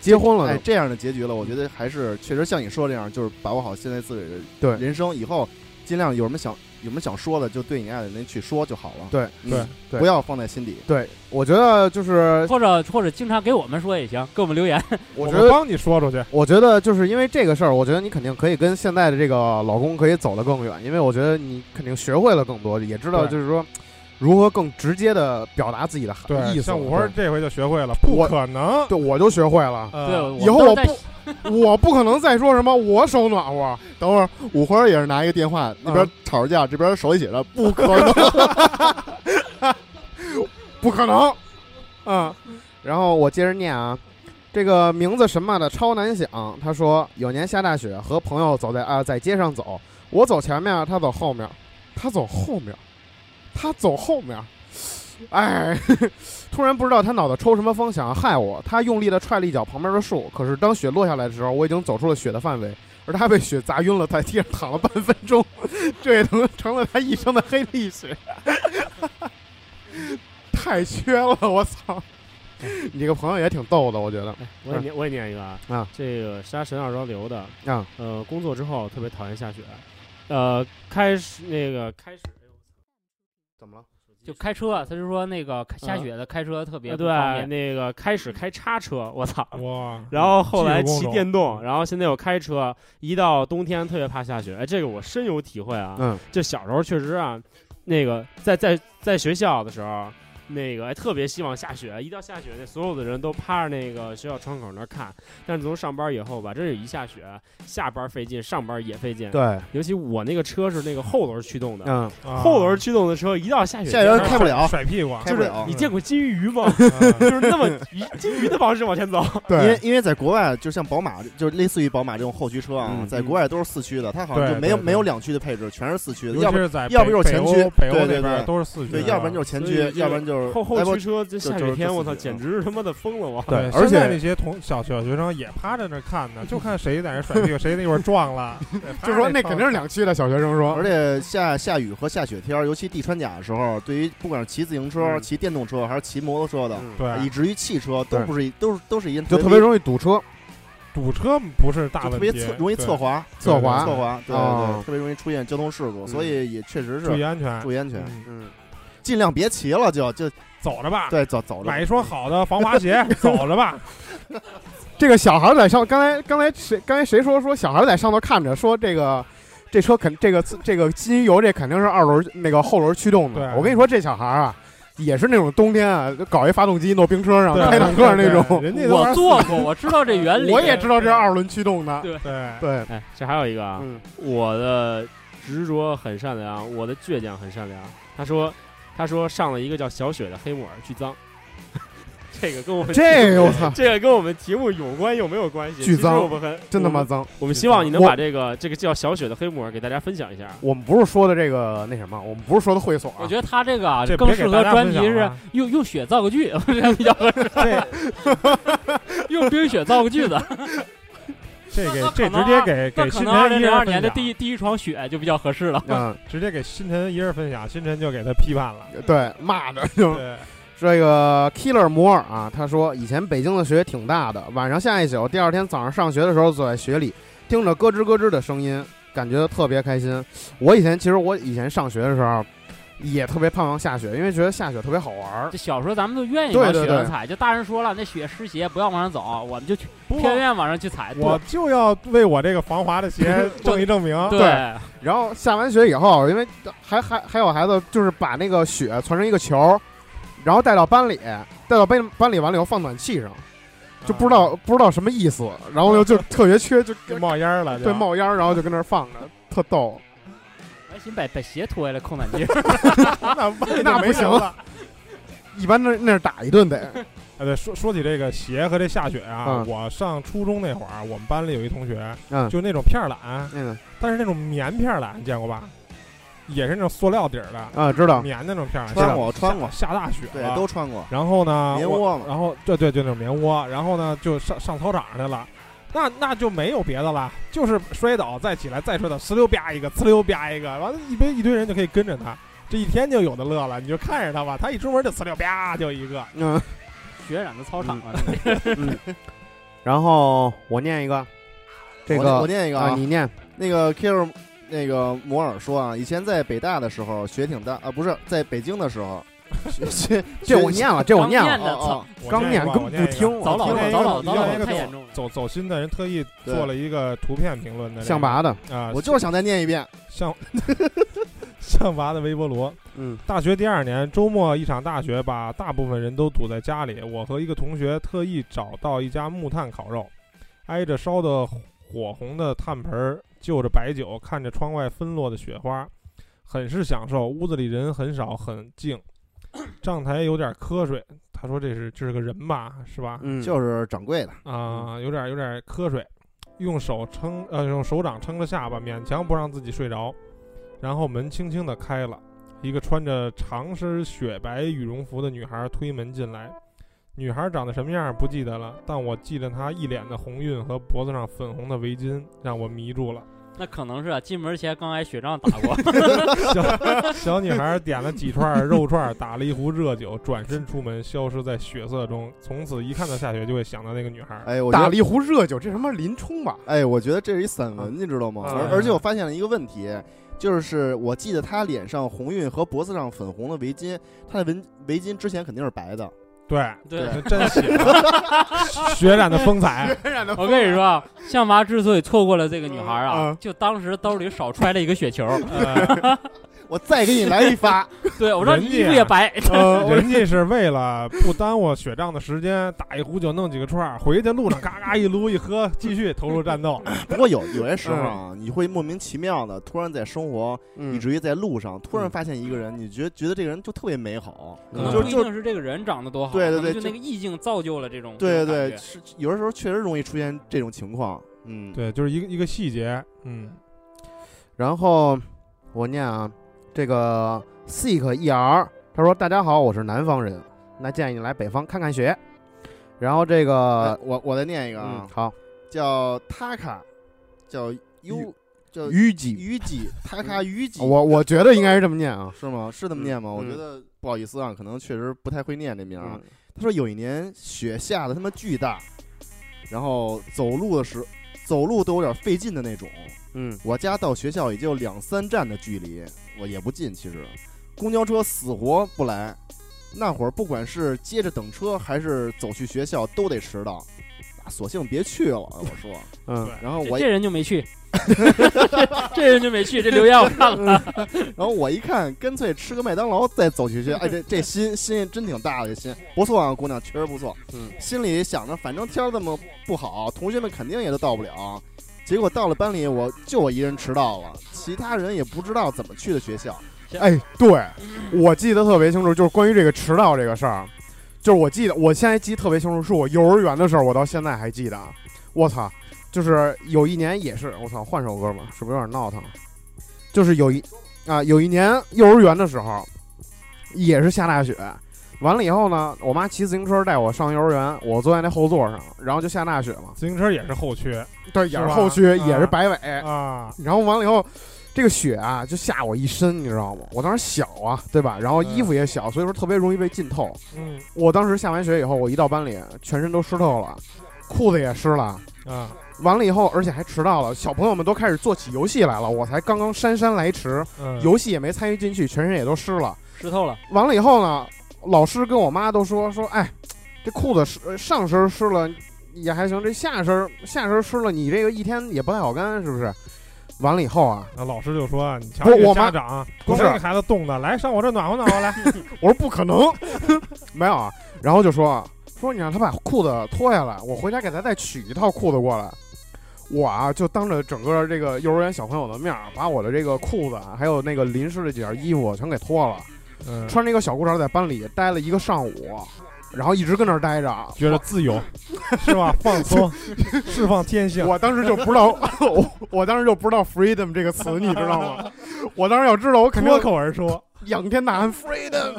结婚了这样的结局了，我觉得还是确实像你说这样，就是把握好现在自己的对人生，以后尽量有什么想有什么想说的，就对你爱的人去说就好了。对嗯对对不要放在心底。对，我觉得就是或者或者经常给我们说也行，给我们留言。(laughs) 我觉得帮你说出去。我觉得就是因为这个事儿，我觉得你肯定可以跟现在的这个老公可以走得更远，因为我觉得你肯定学会了更多，也知道就是说如何更直接的表达自己的对，意思。像五花这回就学会了，不可能。对，我就学会了。对，呃，以后我不，(laughs) 我不可能再说什么我手暖和，等会儿五花也是拿一个电话，那边嗯吵着架，这边手里写着不可能。(laughs) 不可能。嗯，然后我接着念啊，这个名字什么的超难想。他说有年下大雪，和朋友走在啊在街上走，我走前面，他走后面，他走后面，他走后面。哎，(laughs) 突然不知道他脑子抽什么风，想要害我。他用力的踹了一脚旁边的树，可是当雪落下来的时候，我已经走出了雪的范围，而他被雪砸晕了，在地上躺了半分钟，(laughs) 这也能成了他一生的黑历史。(laughs) 太缺了，我操！你这个朋友也挺逗的，我觉得。我也念我也念一个啊，啊这个杀神二招流的，啊，呃，工作之后特别讨厌下雪，呃，开始那个开始，怎么了？就开车，他就说那个下雪的开车特别呃不方对，那个开始开叉车，我操！哇，(laughs) 然后后来骑电动，然后现在又开车，一到冬天特别怕下雪，哎，这个我深有体会啊。嗯就小时候确实啊，那个在在在学校的时候，那个哎特别希望下雪，一到下雪，那所有的人都趴着那个学校窗口那儿看。但是从上班以后吧，真是一下雪，下班费劲，上班也费劲。，对，尤其我那个车是那个后轮驱动的，嗯，啊后轮驱动的车一到下雪下雪天开不了甩屁股，就是开不了你见过金鱼吗？嗯 (laughs) 就是那么鱼金鱼的方式往前走。对因为，因为在国外，就像宝马，就是类似于宝马这种后驱车啊，嗯在国外都是四驱的，它好像就没有没有两驱的配置，全是四驱的，要不在要不就是前驱对对对都是四驱，对，要不然就是前驱要不然就是后后驱车这下雨天，我操，简直是他妈的疯了我！对，而且那些同小小学生也趴在那儿看呢，就看谁在那甩屁股，(laughs) 谁那会儿撞了，(laughs) 就说那肯定是两驱的。小学生说而，且下下雨和下雪天，尤其地穿甲的时候，对于不管是骑自行车、嗯骑电动车还是骑摩托车的，嗯对以至于汽车都不是都是都是一就特别容易堵车。堵车不是大特问题，别侧容易侧滑，侧滑侧滑，对对特别容易出现交通事故，所以也确实是注意安全，注意安全。嗯嗯，尽量别骑了，就就走着吧，对走走着买一双好的防滑鞋，(laughs) 走着吧。这个小孩在上，刚才刚才谁刚才谁说说小孩在上头看着说这个这车肯这个这个机油这肯定是二轮那个后轮驱动的。对我跟你说，这小孩啊也是那种冬天啊搞一发动机弄冰车上对开坦克那种。人家我玩做过，我知道这原理。我也知道这是二轮驱动的。对对，对，哎，这还有一个啊，嗯，我的执着很善良，我的倔强很善良。他说，他说上了一个叫小雪的黑木耳，巨脏。(laughs) 这个跟我们这个我操，这个跟我们题目有关又没有关系？巨脏我们很真他妈脏！我们希望你能把这个这个叫小雪的黑木耳给大家分享一下。我们不是说的这个那什么，我们不是说的会所啊，我觉得他这个啊这更适合专题是用用雪造个句，(laughs) 用冰雪造个句子，(laughs) 这给这直接给给星可能二零零二辰一人分享，年的第一第一场雪就比较合适了。嗯，直接给星辰一人分享，星辰就给他批判了。对，骂着就对，这个 Killer 摩尔啊，他说以前北京的雪挺大的，晚上下一宿，第二天早上上学的时候走在雪里，听着咯吱咯吱的声音，感觉特别开心。我以前其实我以前上学的时候也特别盼望下雪，因为觉得下雪特别好玩儿。这小时候咱们都愿意对对对往雪上踩，就大人说了，那雪湿鞋不要往上走，我们就去不偏愿往上去踩。我就要为我这个防滑的鞋证 (laughs) 一证明。对对然后下完雪以后，因为还还还有孩子就是把那个雪攒成一个球，然后带到班里，带到班班里完了以后放暖气上，就不知道、不知道什么意思，然后就就特别缺，就就冒烟儿了，对冒烟儿，然后就跟那儿放着，特逗。还寻把把鞋脱下来扣暖气。那那那不行了。一般那那是打一顿得，(laughs) 哎，对，说说起这个鞋和这下雪啊，嗯我上初中那会儿，我们班里有一同学，嗯，就那种片儿懒，那个但是那种棉片儿懒，你见过吧？也是那种塑料底儿的，啊，知道，棉的那种片儿懒。穿过穿过下下大雪对了都穿过然后呢，我棉窝嘛，然后对对，就那种棉窝，然后呢就上上操场上去了。那那就没有别的了，就是摔倒再起来再摔倒，呲溜吧一个，呲溜吧一个，完了一堆一堆人就可以跟着他，这一天就有的乐了。你就看着他吧，他一出门就呲溜吧就一个。嗯 (laughs) 血染的操场啊，嗯。(laughs) 然后我念一个，这我个啊，我念一个啊，你念，那个 Killer 那个摩尔说啊，以前在北大的时候雪挺大啊，不是在北京的时候，雪雪这我念了，这我念了，刚念根本不听，早老我听了了，早老早老太严重了。走走心的人特意做了一个图片评论的这个象拔的，啊，我就是想再念一遍，象 (laughs) 象拔的微波炉。嗯大学第二年周末，一场大雪把大部分人都堵在家里。我和一个同学特意找到一家木炭烤肉，挨着烧的火红的炭盆儿，就着白酒，看着窗外纷落的雪花，很是享受。屋子里人很少，很静，(clears throat) 账台有点瞌睡。他说这是这是个人吧，是吧？嗯，就是掌柜的，啊、有点有点瞌睡，用手撑呃用手掌撑着下巴，勉强不让自己睡着。然后门轻轻地开了，一个穿着长身雪白羽绒服的女孩推门进来。女孩长得什么样不记得了，但我记得她一脸的红晕和脖子上粉红的围巾，让我迷住了。那可能是啊，进门前刚挨雪仗打过。(laughs) 小 (laughs) 小女孩点了几串肉串，打了一壶热酒，转身出门，消失在血色中。从此一看到下雪就会想到那个女孩。哎，我打了一壶热酒，这什么林冲吧？哎，我觉得这是一散文，你知道吗？啊而而且我发现了一个问题，就是我记得她脸上红晕和脖子上粉红的围巾，她的围围巾之前肯定是白的，对，对，真喜欢血染的风采。我跟你说啊，象拔之所以错过了这个女孩啊嗯，就当时兜里少揣了一个雪球。呃我再给你来一发，(laughs) 对我说你也白，呃，(laughs) 人家是为了不耽误血仗的时间，打一壶酒，弄几个串儿，回去路上嘎嘎一撸一喝，继续投入战斗。(laughs) 不过有有些时候啊，你会莫名其妙的突然在生活，以嗯至于在路上突然嗯发现一个人，你觉得觉得这个人就特别美好，可能不一就就定是这个人长得多好，对对对就就那个意境造就了这种。对对对，是有的时候确实容易出现这种情况，嗯，对，就是一个一个细节，嗯，然后我念啊，这个 seek er，他说：“大家好，我是南方人，那建议你来北方看看雪。”然后这呃个，，我我再念一个嗯啊，，好，叫 Taka，叫 U，叫虞姬，虞姬，Taka 虞姬，我我觉得应该是这么念啊。(laughs) 是吗？是这么念吗？嗯我觉得不好意思啊，可能确实不太会念这名儿啊嗯。他说有一年雪下的他妈巨大，然后走路的时走路都有点费劲的那种。嗯我家到学校也就两三站的距离，我也不近其实。公交车死活不来。那会儿不管是接着等车还是走去学校，都得迟到。啊索性别去了，我说。嗯，然后我 (laughs) 这人就没去，这人就没去，这留言我看了。(laughs) 然后我一看，干脆吃个麦当劳再走去去。哎，这这心心真挺大的，这心不错啊，姑娘确实不错。嗯，心里想着，反正天儿这么不好，同学们肯定也都到不了。结果到了班里，我就我一人迟到了，其他人也不知道怎么去的学校。哎，对，我记得特别清楚，就是关于这个迟到这个事儿，就是我记得，我现在记得特别清楚，是我幼儿园的事儿，我到现在还记得。我操，就是有一年也是，我操，换首歌吧，是不是有点闹腾？就是有一啊，有一年幼儿园的时候，也是下大雪，完了以后呢，我妈骑自行车带我上幼儿园，我坐在那后座上，然后就下大雪嘛，自行车也是后驱对，也是后驱，也是啊摆尾，啊，然后完了以后，这个雪啊就下我一身，你知道吗？我当时小啊，对吧？然后衣服也小，所以说特别容易被浸透。嗯我当时下完雪以后，我一到班里，全身都湿透了，裤子也湿了。啊，完了以后，而且还迟到了，小朋友们都开始做起游戏来了，我才刚刚姗姗来迟，嗯游戏也没参与进去，全身也都湿了。湿透了，完了以后呢，老师跟我妈都说说，哎，这裤子湿上身湿了也还行，这下身下身湿了，你这个一天也不太好干，是不是？完了以后啊，那老师就说：“你瞧我妈家长，不是光这孩子冻的，来上我这暖和暖和来。我说不可能，没有啊。然后就说说你让他把裤子脱下来，我回家给他再取一套裤子过来。我啊，就当着整个这个幼儿园小朋友的面，把我的这个裤子还有那个淋湿的几件衣服全给脱了，”嗯，穿着一个小裤衩在班里待了一个上午，然后一直跟那儿待着。觉得自由是吧？放松，(laughs) 释放天性。我当时就不知道，我 (laughs) 我当时就不知道 freedom 这个词，你知道吗？我当时要知道，我肯定脱口而出，仰天大喊 freedom。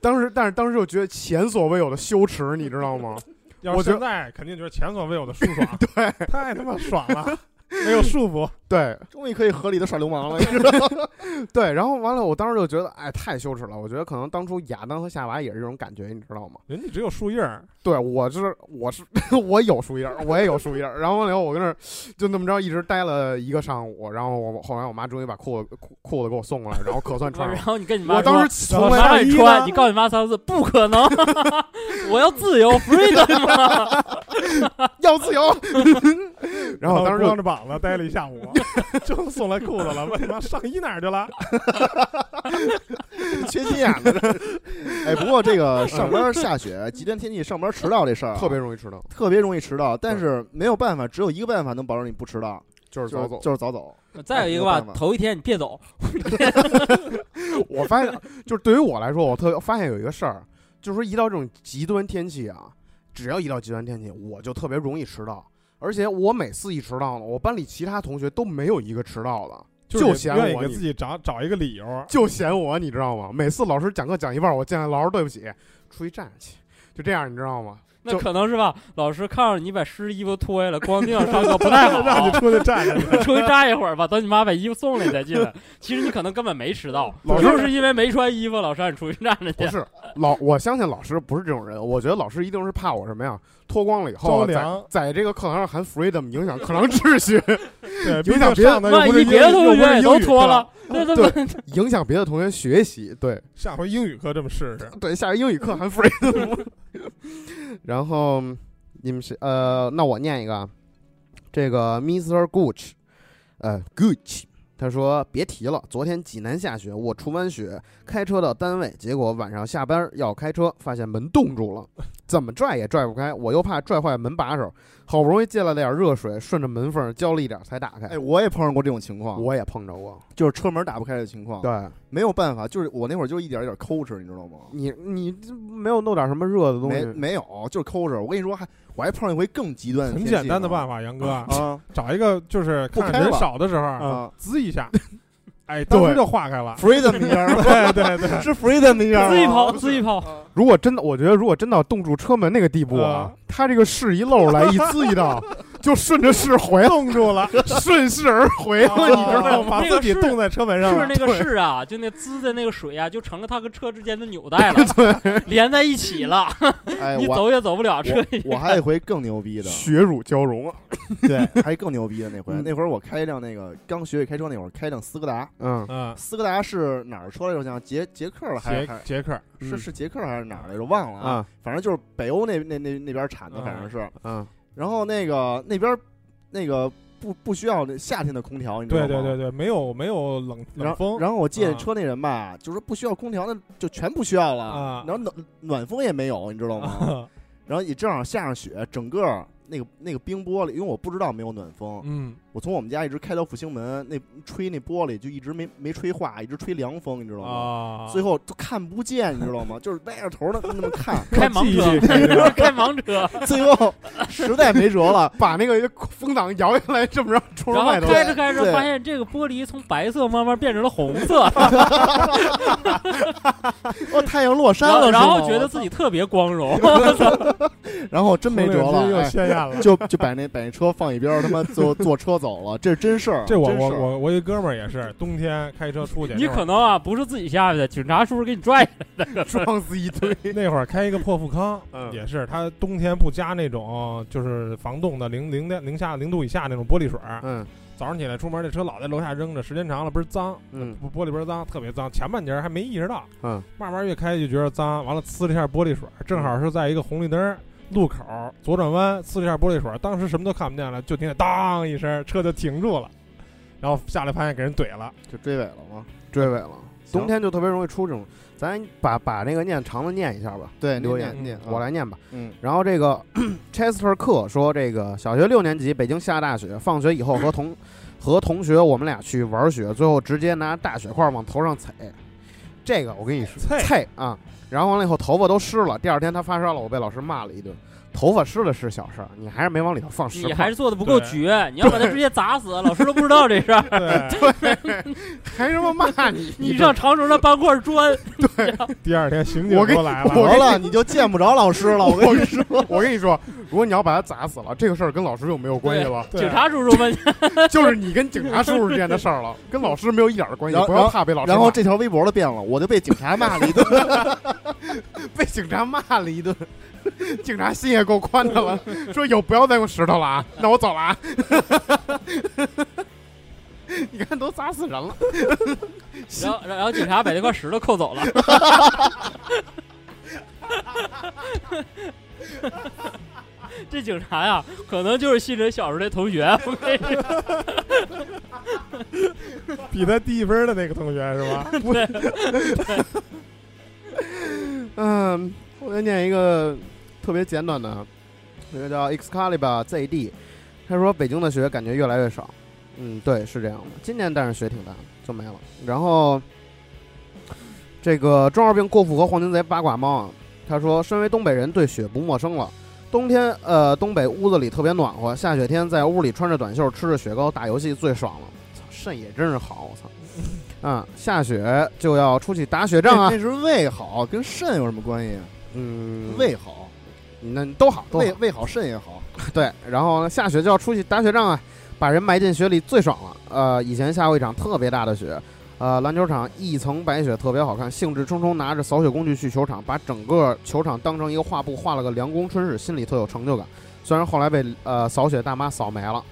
当时，但是当时就觉得前所未有的羞耻，你知道吗？要是我觉现在肯定就是前所未有的舒爽，(laughs) 对，太他妈爽了，(laughs) 没有束缚。(laughs) 对终于可以合理的耍流氓了，(laughs) 你知道吗？对，然后完了，我当时就觉得，哎，太羞耻了。我觉得可能当初亚当和夏娃也是这种感觉，你知道吗？人家只有树叶儿，对我是我是我有树叶儿，我也有树叶儿。然后完了以后，我跟那儿就那么着一直待了一个上午。然后我后来我妈终于把裤子裤裤子给我送过来，然后可算穿然上。后你跟你妈说，我当时从来我妈让上衣你穿，你告诉你妈三个字，不可能，我要自由 freedom。要自由。然后我当时就光着膀子待了一下午，(laughs) 就送来裤子了。问他妈上衣哪儿去了？(laughs) 缺心眼子这。哎，不过这个上班下雪、极端天气上班迟到这事儿啊特别容易迟到，特别容易迟到，但是没有办法，只有一个办法能保证你不迟到，就是早走。就是早走。再有一个吧头一天你别走，我发现，就是对于我来说，我特发现有一个事儿，就是说一到这种极端天气啊，只要一到极端天气，我就特别容易迟到。而且我每次一迟到呢，我班里其他同学都没有一个迟到的，就嫌我给自己找找一个理由。就嫌我，你知道吗？每次老师讲课讲一半，我进来老师对不起，出去站着去，就这样，你知道吗？那可能是吧。老师看着你把湿衣服脱下来，光腚上 (laughs) 课不太好让你，出去站着。(laughs) 出去站一会儿吧，等你妈把衣服送来再进来。其实你可能根本没迟到，(laughs) 老师就是因为没穿衣服，老师让你出去站着去。不是老，我相信老师不是这种人，我觉得老师一定是怕我什么呀？脱光了以后啊，在在这个课堂上喊 freedom，影响课堂秩序，对，影响别的竟上的又万不是英一别的同学也都脱了，对对 (laughs) 对，影响别的同学学习。对 (laughs) 下回英语课这么试试。对，下回英语课还 freedom。(laughs) 然后你们是呃，那我念一个啊，这个 Mr. Gooch，呃，Gooch。他说：“别提了，昨天济南下雪，我除完雪开车到单位，结果晚上下班要开车，发现门冻住了，怎么拽也拽不开，我又怕拽坏门把手，好不容易借了点热水，顺着门缝浇了一点才打开。哎，我也碰上过这种情况，我也碰着过，就是车门打不开的情况。，对没有办法，就是我那会儿就一点一点抠哧，你知道吗？你，你这没有弄点什么热的东西？没没有，就是抠哧。我跟你说，还我还碰上一回更极端的很简单的办法，杨哥，啊找一个就是看人不开了少的时候，啊滋一下，哎，当时就化开了。，freedom (laughs) 一样，对对对，是 freedom 一样，自己跑自己跑，如果真的，我觉得如果真到冻住车门那个地步啊，他这个是一漏来一滋一道，就顺着势回了，冻住了，顺势而回。了，你知道吗？哦把自己冻在车门上了。是那个势啊，就那滋的那个水啊，就成了它跟车之间的纽带了，(laughs) 连在一起了，哎，(laughs) 你走也走不了，车也。我还有一回更牛逼的，血乳交融啊！对，还更牛逼的那回，嗯。那会儿我开一辆那个刚学会开车那会儿，开一辆斯柯达，嗯。嗯，斯柯达是哪儿车来着？像捷捷克了还是捷还捷克，是嗯。是捷克还是哪儿来着？忘了啊，反正就是北欧那那那那边产的，嗯。反正是。嗯然后那个那边那个不不需要夏天的空调，你知道吗？对对对对，没有没有冷然后冷风，然后我借啊车那人吧，就说不需要空调，那就全不需要了。啊然后暖暖风也没有，你知道吗？(laughs) 然后也正好下上雪，整个那个那个冰玻璃，因为我不知道没有暖风，嗯，我从我们家一直开到复兴门，那吹那玻璃就一直没没吹化，一直吹凉风，你知道吗？啊，最后都看不见，你知道吗？(laughs) 就是歪着头的那么看，(laughs) 开盲车，(laughs) 开盲车，最后实在没辙了，把那个风挡摇下来，这么着冲然后着外头。开着开着发现这个玻璃从白色慢慢变成了红色，哦，太阳落山了，然后觉得自己特别光荣，然后真没辙了，又哎鲜艳了。就就把那把那车放一边，他妈坐坐车走了，这是真事儿。这我我我我一哥们儿也是，冬天开车出去，你可能啊不是自己下去的，警察叔叔给你拽下来撞死 (laughs) 一堆。(laughs) 那会儿开一个破富康，(laughs) 嗯也是他冬天不加那种就是防冻的零零点零下零度以下那种玻璃水儿，嗯早上起来出门这车老在楼下扔着，时间长了倍儿脏，嗯玻璃倍儿脏，特别脏。前半截儿还没意识到，嗯慢慢越开就觉得脏，完了呲了一下玻璃水儿，正好是在一个红绿灯儿路口儿左转弯呲了一下玻璃水儿，当时什么都看不见了，就听见当一声，车就停住了，然后下来发现给人怼了，就追尾了吗？追尾了。冬天就特别容易出这种，咱把把那个念长的念一下吧。对，留言念我来念吧。嗯，然后这个 (coughs) Chester 克说，这个小学六年级，北京下大雪，放学以后和同 (coughs) 和同学我们俩去玩雪，最后直接拿大雪块往头上踩。这个我跟你说，啐啐啊！然后完了以后头发都湿了，第二天他发烧了，我被老师骂了一顿。头发湿了是小事儿，你还是没往里头放石块你还是做的不够绝，你要把他直接砸死，老师都不知道这事儿。(laughs) 对，还他妈骂你？(laughs) 你上长城上搬块砖，对第二天刑警我跟都来了，我得了，你就见不着老师了。我跟你说，我跟你说，如果你要把他砸死了，这个事儿跟老师就没有关系了，警察叔叔们，(laughs) 就是你跟警察叔叔之间的事儿了，跟老师没有一点儿关系不要怕被老师。然后这条微博都变了，我就被警察骂了一顿。被警察骂了一顿，(laughs) 警察心也够宽的了，(laughs) 说有不要再用石头了啊，那我走了啊。(laughs) 你看都砸死人了，然后然后警察把那块石头扣走了。这警察呀，可能就是信哲小时候那同学。我跟你说，比他低一分的那个同学是吧？嗯，我再念一个特别简短的，那个叫 Excalibur ZD，他说北京的雪感觉越来越少。嗯，对，是这样的。今年但是雪挺大，就没了。然后这个中二病过腹和黄金贼八卦猫啊，他说身为东北人，对雪不陌生了。冬天，呃，东北屋子里特别暖和，下雪天在屋里穿着短袖，吃着雪糕打游戏最爽了。操，肾也真是好，我操！(laughs) 啊，下雪就要出去打雪仗啊那！是胃好，跟肾有什么关系？嗯，胃好，那都好，都好胃胃好，肾也好。(laughs) 对。然后呢，下雪就要出去打雪仗啊，把人埋进雪里最爽了。呃，以前下过一场特别大的雪，呃，篮球场一层白雪特别好看，兴致冲冲拿着扫雪工具去球场，把整个球场当成一个画布画了个凉宫春日，心里特有成就感。虽然后来被呃扫雪大妈扫没了，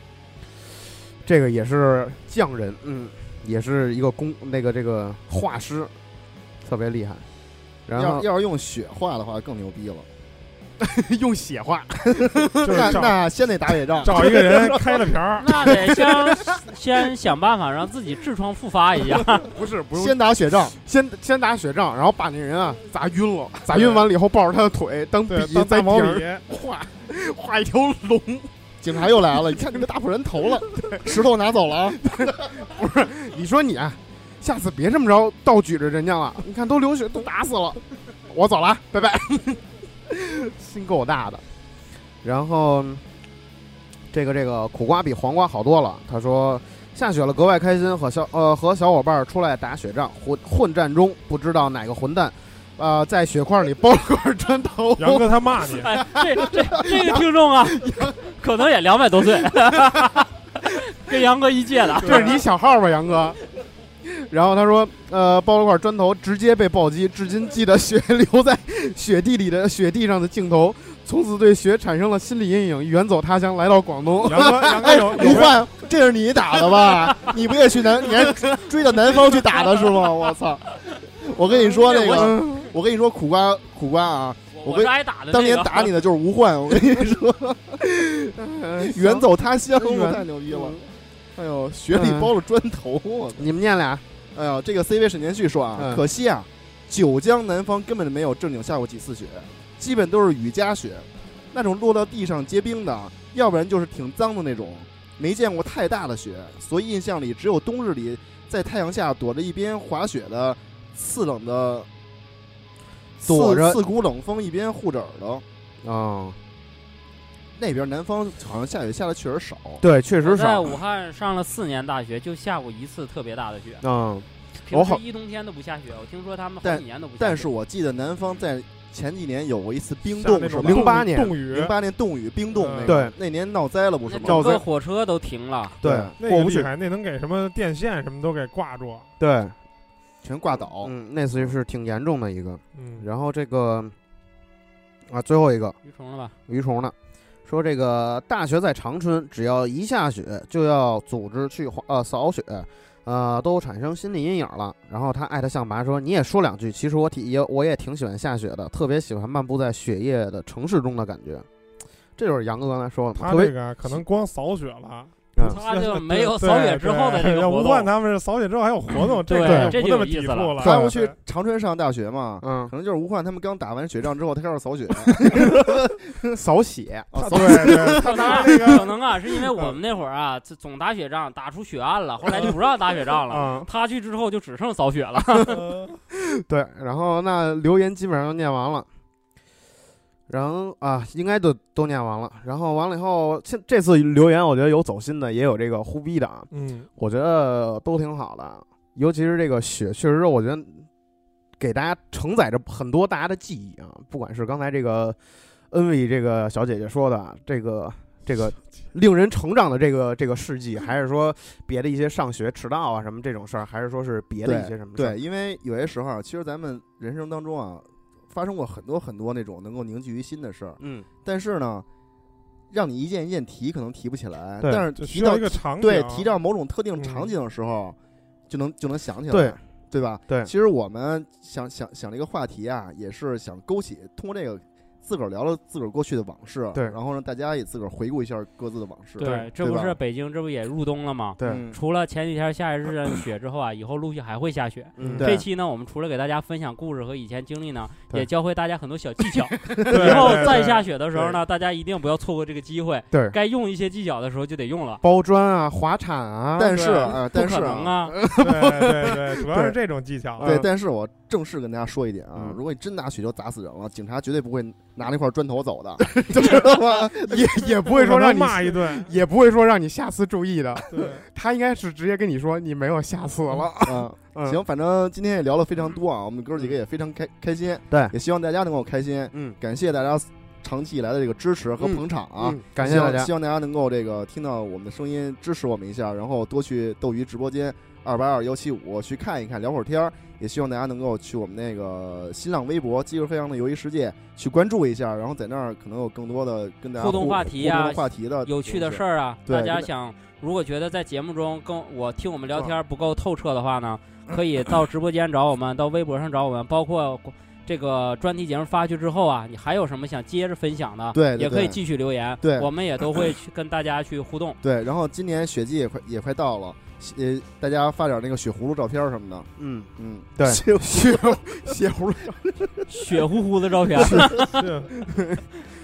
这个也是匠人，嗯，也是一个工那个这个画师，特别厉害。然后要要是用雪画的话，更牛逼了。(laughs) 用血画，(laughs) 那那先得打野仗，找一个人开了瓢儿，(laughs) 那得先先想办法让自己痔疮复发一下。不是不用先打血仗。先先打雪仗，然后把那人啊砸晕了，砸晕完了以后抱着他的腿当，笔当大毛在底儿笔，画画一条龙，警察又来了，你看你们打破人头了，石头拿走了啊！你说你啊，下次别这么着倒举着人家了，你看都流血都打死了，我走了啊，拜拜，(laughs) 心够大的。然后这个这个苦瓜比黄瓜好多了，他说。下雪了，格外开心，和小呃和小伙伴儿出来打雪仗，混混战中，不知道哪个混蛋，呃，在雪块里包了块砖头，(laughs) 杨哥他骂你，哎，这这这个听众啊，可能也两百多岁，(laughs) 跟杨哥一届的。这是你小号吧，杨哥？然后他说，呃，抱了块砖头，直接被暴击，至今记得血留在雪地里的雪地上的镜头，从此对雪产生了心理阴影，远走他乡，来到广东。(laughs) 杨哥，杨吴焕，这是你打的吧？你不也去南，你还追到南方去打的是吗？我操！(laughs) 我跟你说那个，我跟你说苦瓜苦瓜啊，我跟我是挨打的那个。当年打你的就是吴焕，我跟你说，远走他乡，我太牛逼了。哎呦，雪里包了砖头，我！你们念俩，哎呀，这个 CV 沈年旭说啊，嗯。可惜啊，九江南方根本没有正经下过几次雪，基本都是雨夹雪，那种落到地上结冰的，要不然就是挺脏的那种，没见过太大的雪，所以印象里只有冬日里在太阳下躲着一边滑雪的刺冷的，躲着刺刺骨冷风一边护着耳朵。啊，那边南方好像下雪下的确实少，对，确实我在。武汉上了四年大学，就下过一次特别大的雪。嗯，平时我好一冬天都不下雪，我听说他们好但几年都不下雪。但是我记得南方在前几年有过一次冰冻是吧？零八年冻雨零，八年冻雨冰冻嗯那个，对，那年闹灾了不是吗？那整个火车都停了。对，过不去。那能给什么电线什么都给挂住。对，全挂倒。嗯，那次是挺严重的一个。嗯，然后这个啊，最后一个鱼虫了吧？鱼虫的，说这个大学在长春，只要一下雪就要组织去滑呃扫雪，呃都产生心理阴影了。然后他艾特象拔说，你也说两句，其实我挺也我也挺喜欢下雪的，特别喜欢漫步在雪夜的城市中的感觉。这就是杨哥刚才说的，他这个可能光扫雪了，嗯他就 (laughs) 没有扫雪之后的这个活要吴焕动。他们是扫雪之后还有活动，这就就不那么有意思了抵触了。他不去长春上大学嘛？嗯可能就是吴焕他们刚打完雪仗之后，他开始扫雪。(laughs) 扫雪，(laughs) 啊，扫对对，他可能啊是因为我们那会儿啊，这总打雪仗，打出血案了，后来就不让打雪仗了。啊，他去之后就只剩扫雪了。呃对，然后那留言基本上都念完了。然后啊，应该都都念完了。然后完了以后，这这次留言我觉得有走心的，也有这个胡逼的啊。嗯，我觉得都挺好的，尤其是这个雪，确实我觉得给大家承载着很多大家的记忆啊。不管是刚才这个恩维这个小姐姐说的这个这个 (laughs) 令人成长的这个这个事迹，还是说别的一些上学迟到啊什么这种事儿，还是说是别的一些什么？对，因为有些时候啊，其实咱们人生当中啊，发生过很多很多那种能够凝聚于心的事儿，嗯，但是呢，让你一件一件提，可能提不起来。对但是就需要提到一个场景，对提到某种特定嗯场景的时候，就能就能想起来，对对吧？对其实我们想想想这个话题啊，也是想勾起通过这个自个儿聊聊自个儿过去的往事，对然后让大家也自个儿回顾一下各自的往事，对，这不是北京，这不也入冬了吗？对，嗯除了前几天下一日的雪之后啊，以后陆续还会下雪。嗯对这期呢，我们除了给大家分享故事和以前经历呢，也教会大家很多小技巧。(laughs) 对以后再下雪的时候呢，大家一定不要错过这个机会。对，该用一些技巧的时候就得用了。包砖啊，滑铲啊，但是对啊，不可但是能啊！(laughs) 对对对，主要是这种技巧。对，嗯但是我正式跟大家说一点啊，嗯如果你真拿雪球砸死人了，警察绝对不会拿那块砖头走的，(laughs) 知道吗？也也不会说让你骂一顿。也不会说让你下次注意的，对，他应该是直接跟你说你没有下次了。嗯，嗯，(laughs) 行，反正今天也聊了非常多啊，我们哥几个也非常开开心，对也希望大家能够开心，嗯感谢大家长期以来的这个支持和嗯捧场啊。嗯，感谢希望大家希。望大家能够这个听到我们的声音，支持我们一下，然后多去斗鱼直播间二八二幺七五去看一看，聊会儿天儿。也希望大家能够去我们那个新浪微博“鸡儿黑羊的游戏世界”去关注一下，然后在那儿可能有更多的跟大家互动话题啊互动话题的有趣的事儿。啊，大家想如果觉得在节目中跟我听我们聊天不够透彻的话呢，可以到直播间找我们，到微博上找我们，包括这个专题节目发去之后啊，你还有什么想接着分享的，对对对也可以继续留言，对我们也都会去跟大家去互动。对，然后今年雪季也快也快到了，呃，大家发点那个雪葫芦照片什么的。嗯，嗯，对。雪血血葫芦，血乎乎的照片，是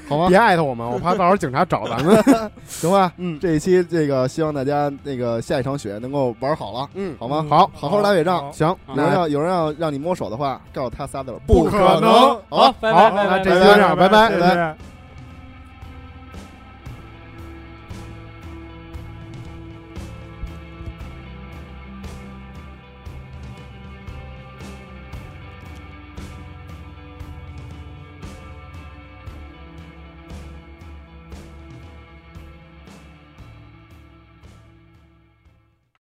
好吗别？艾特我们，我怕到时候警察找咱们。(laughs) 行吧。嗯。这一期这个希望大家那个下一场雪能够玩好了，嗯，好吗？好，好。好打雪仗。行，好有人要有人要让你摸手的话，告诉他仨字儿，不可能。好吧，好，拜好拜拜拜那这拜拜期就这样拜拜。谢谢。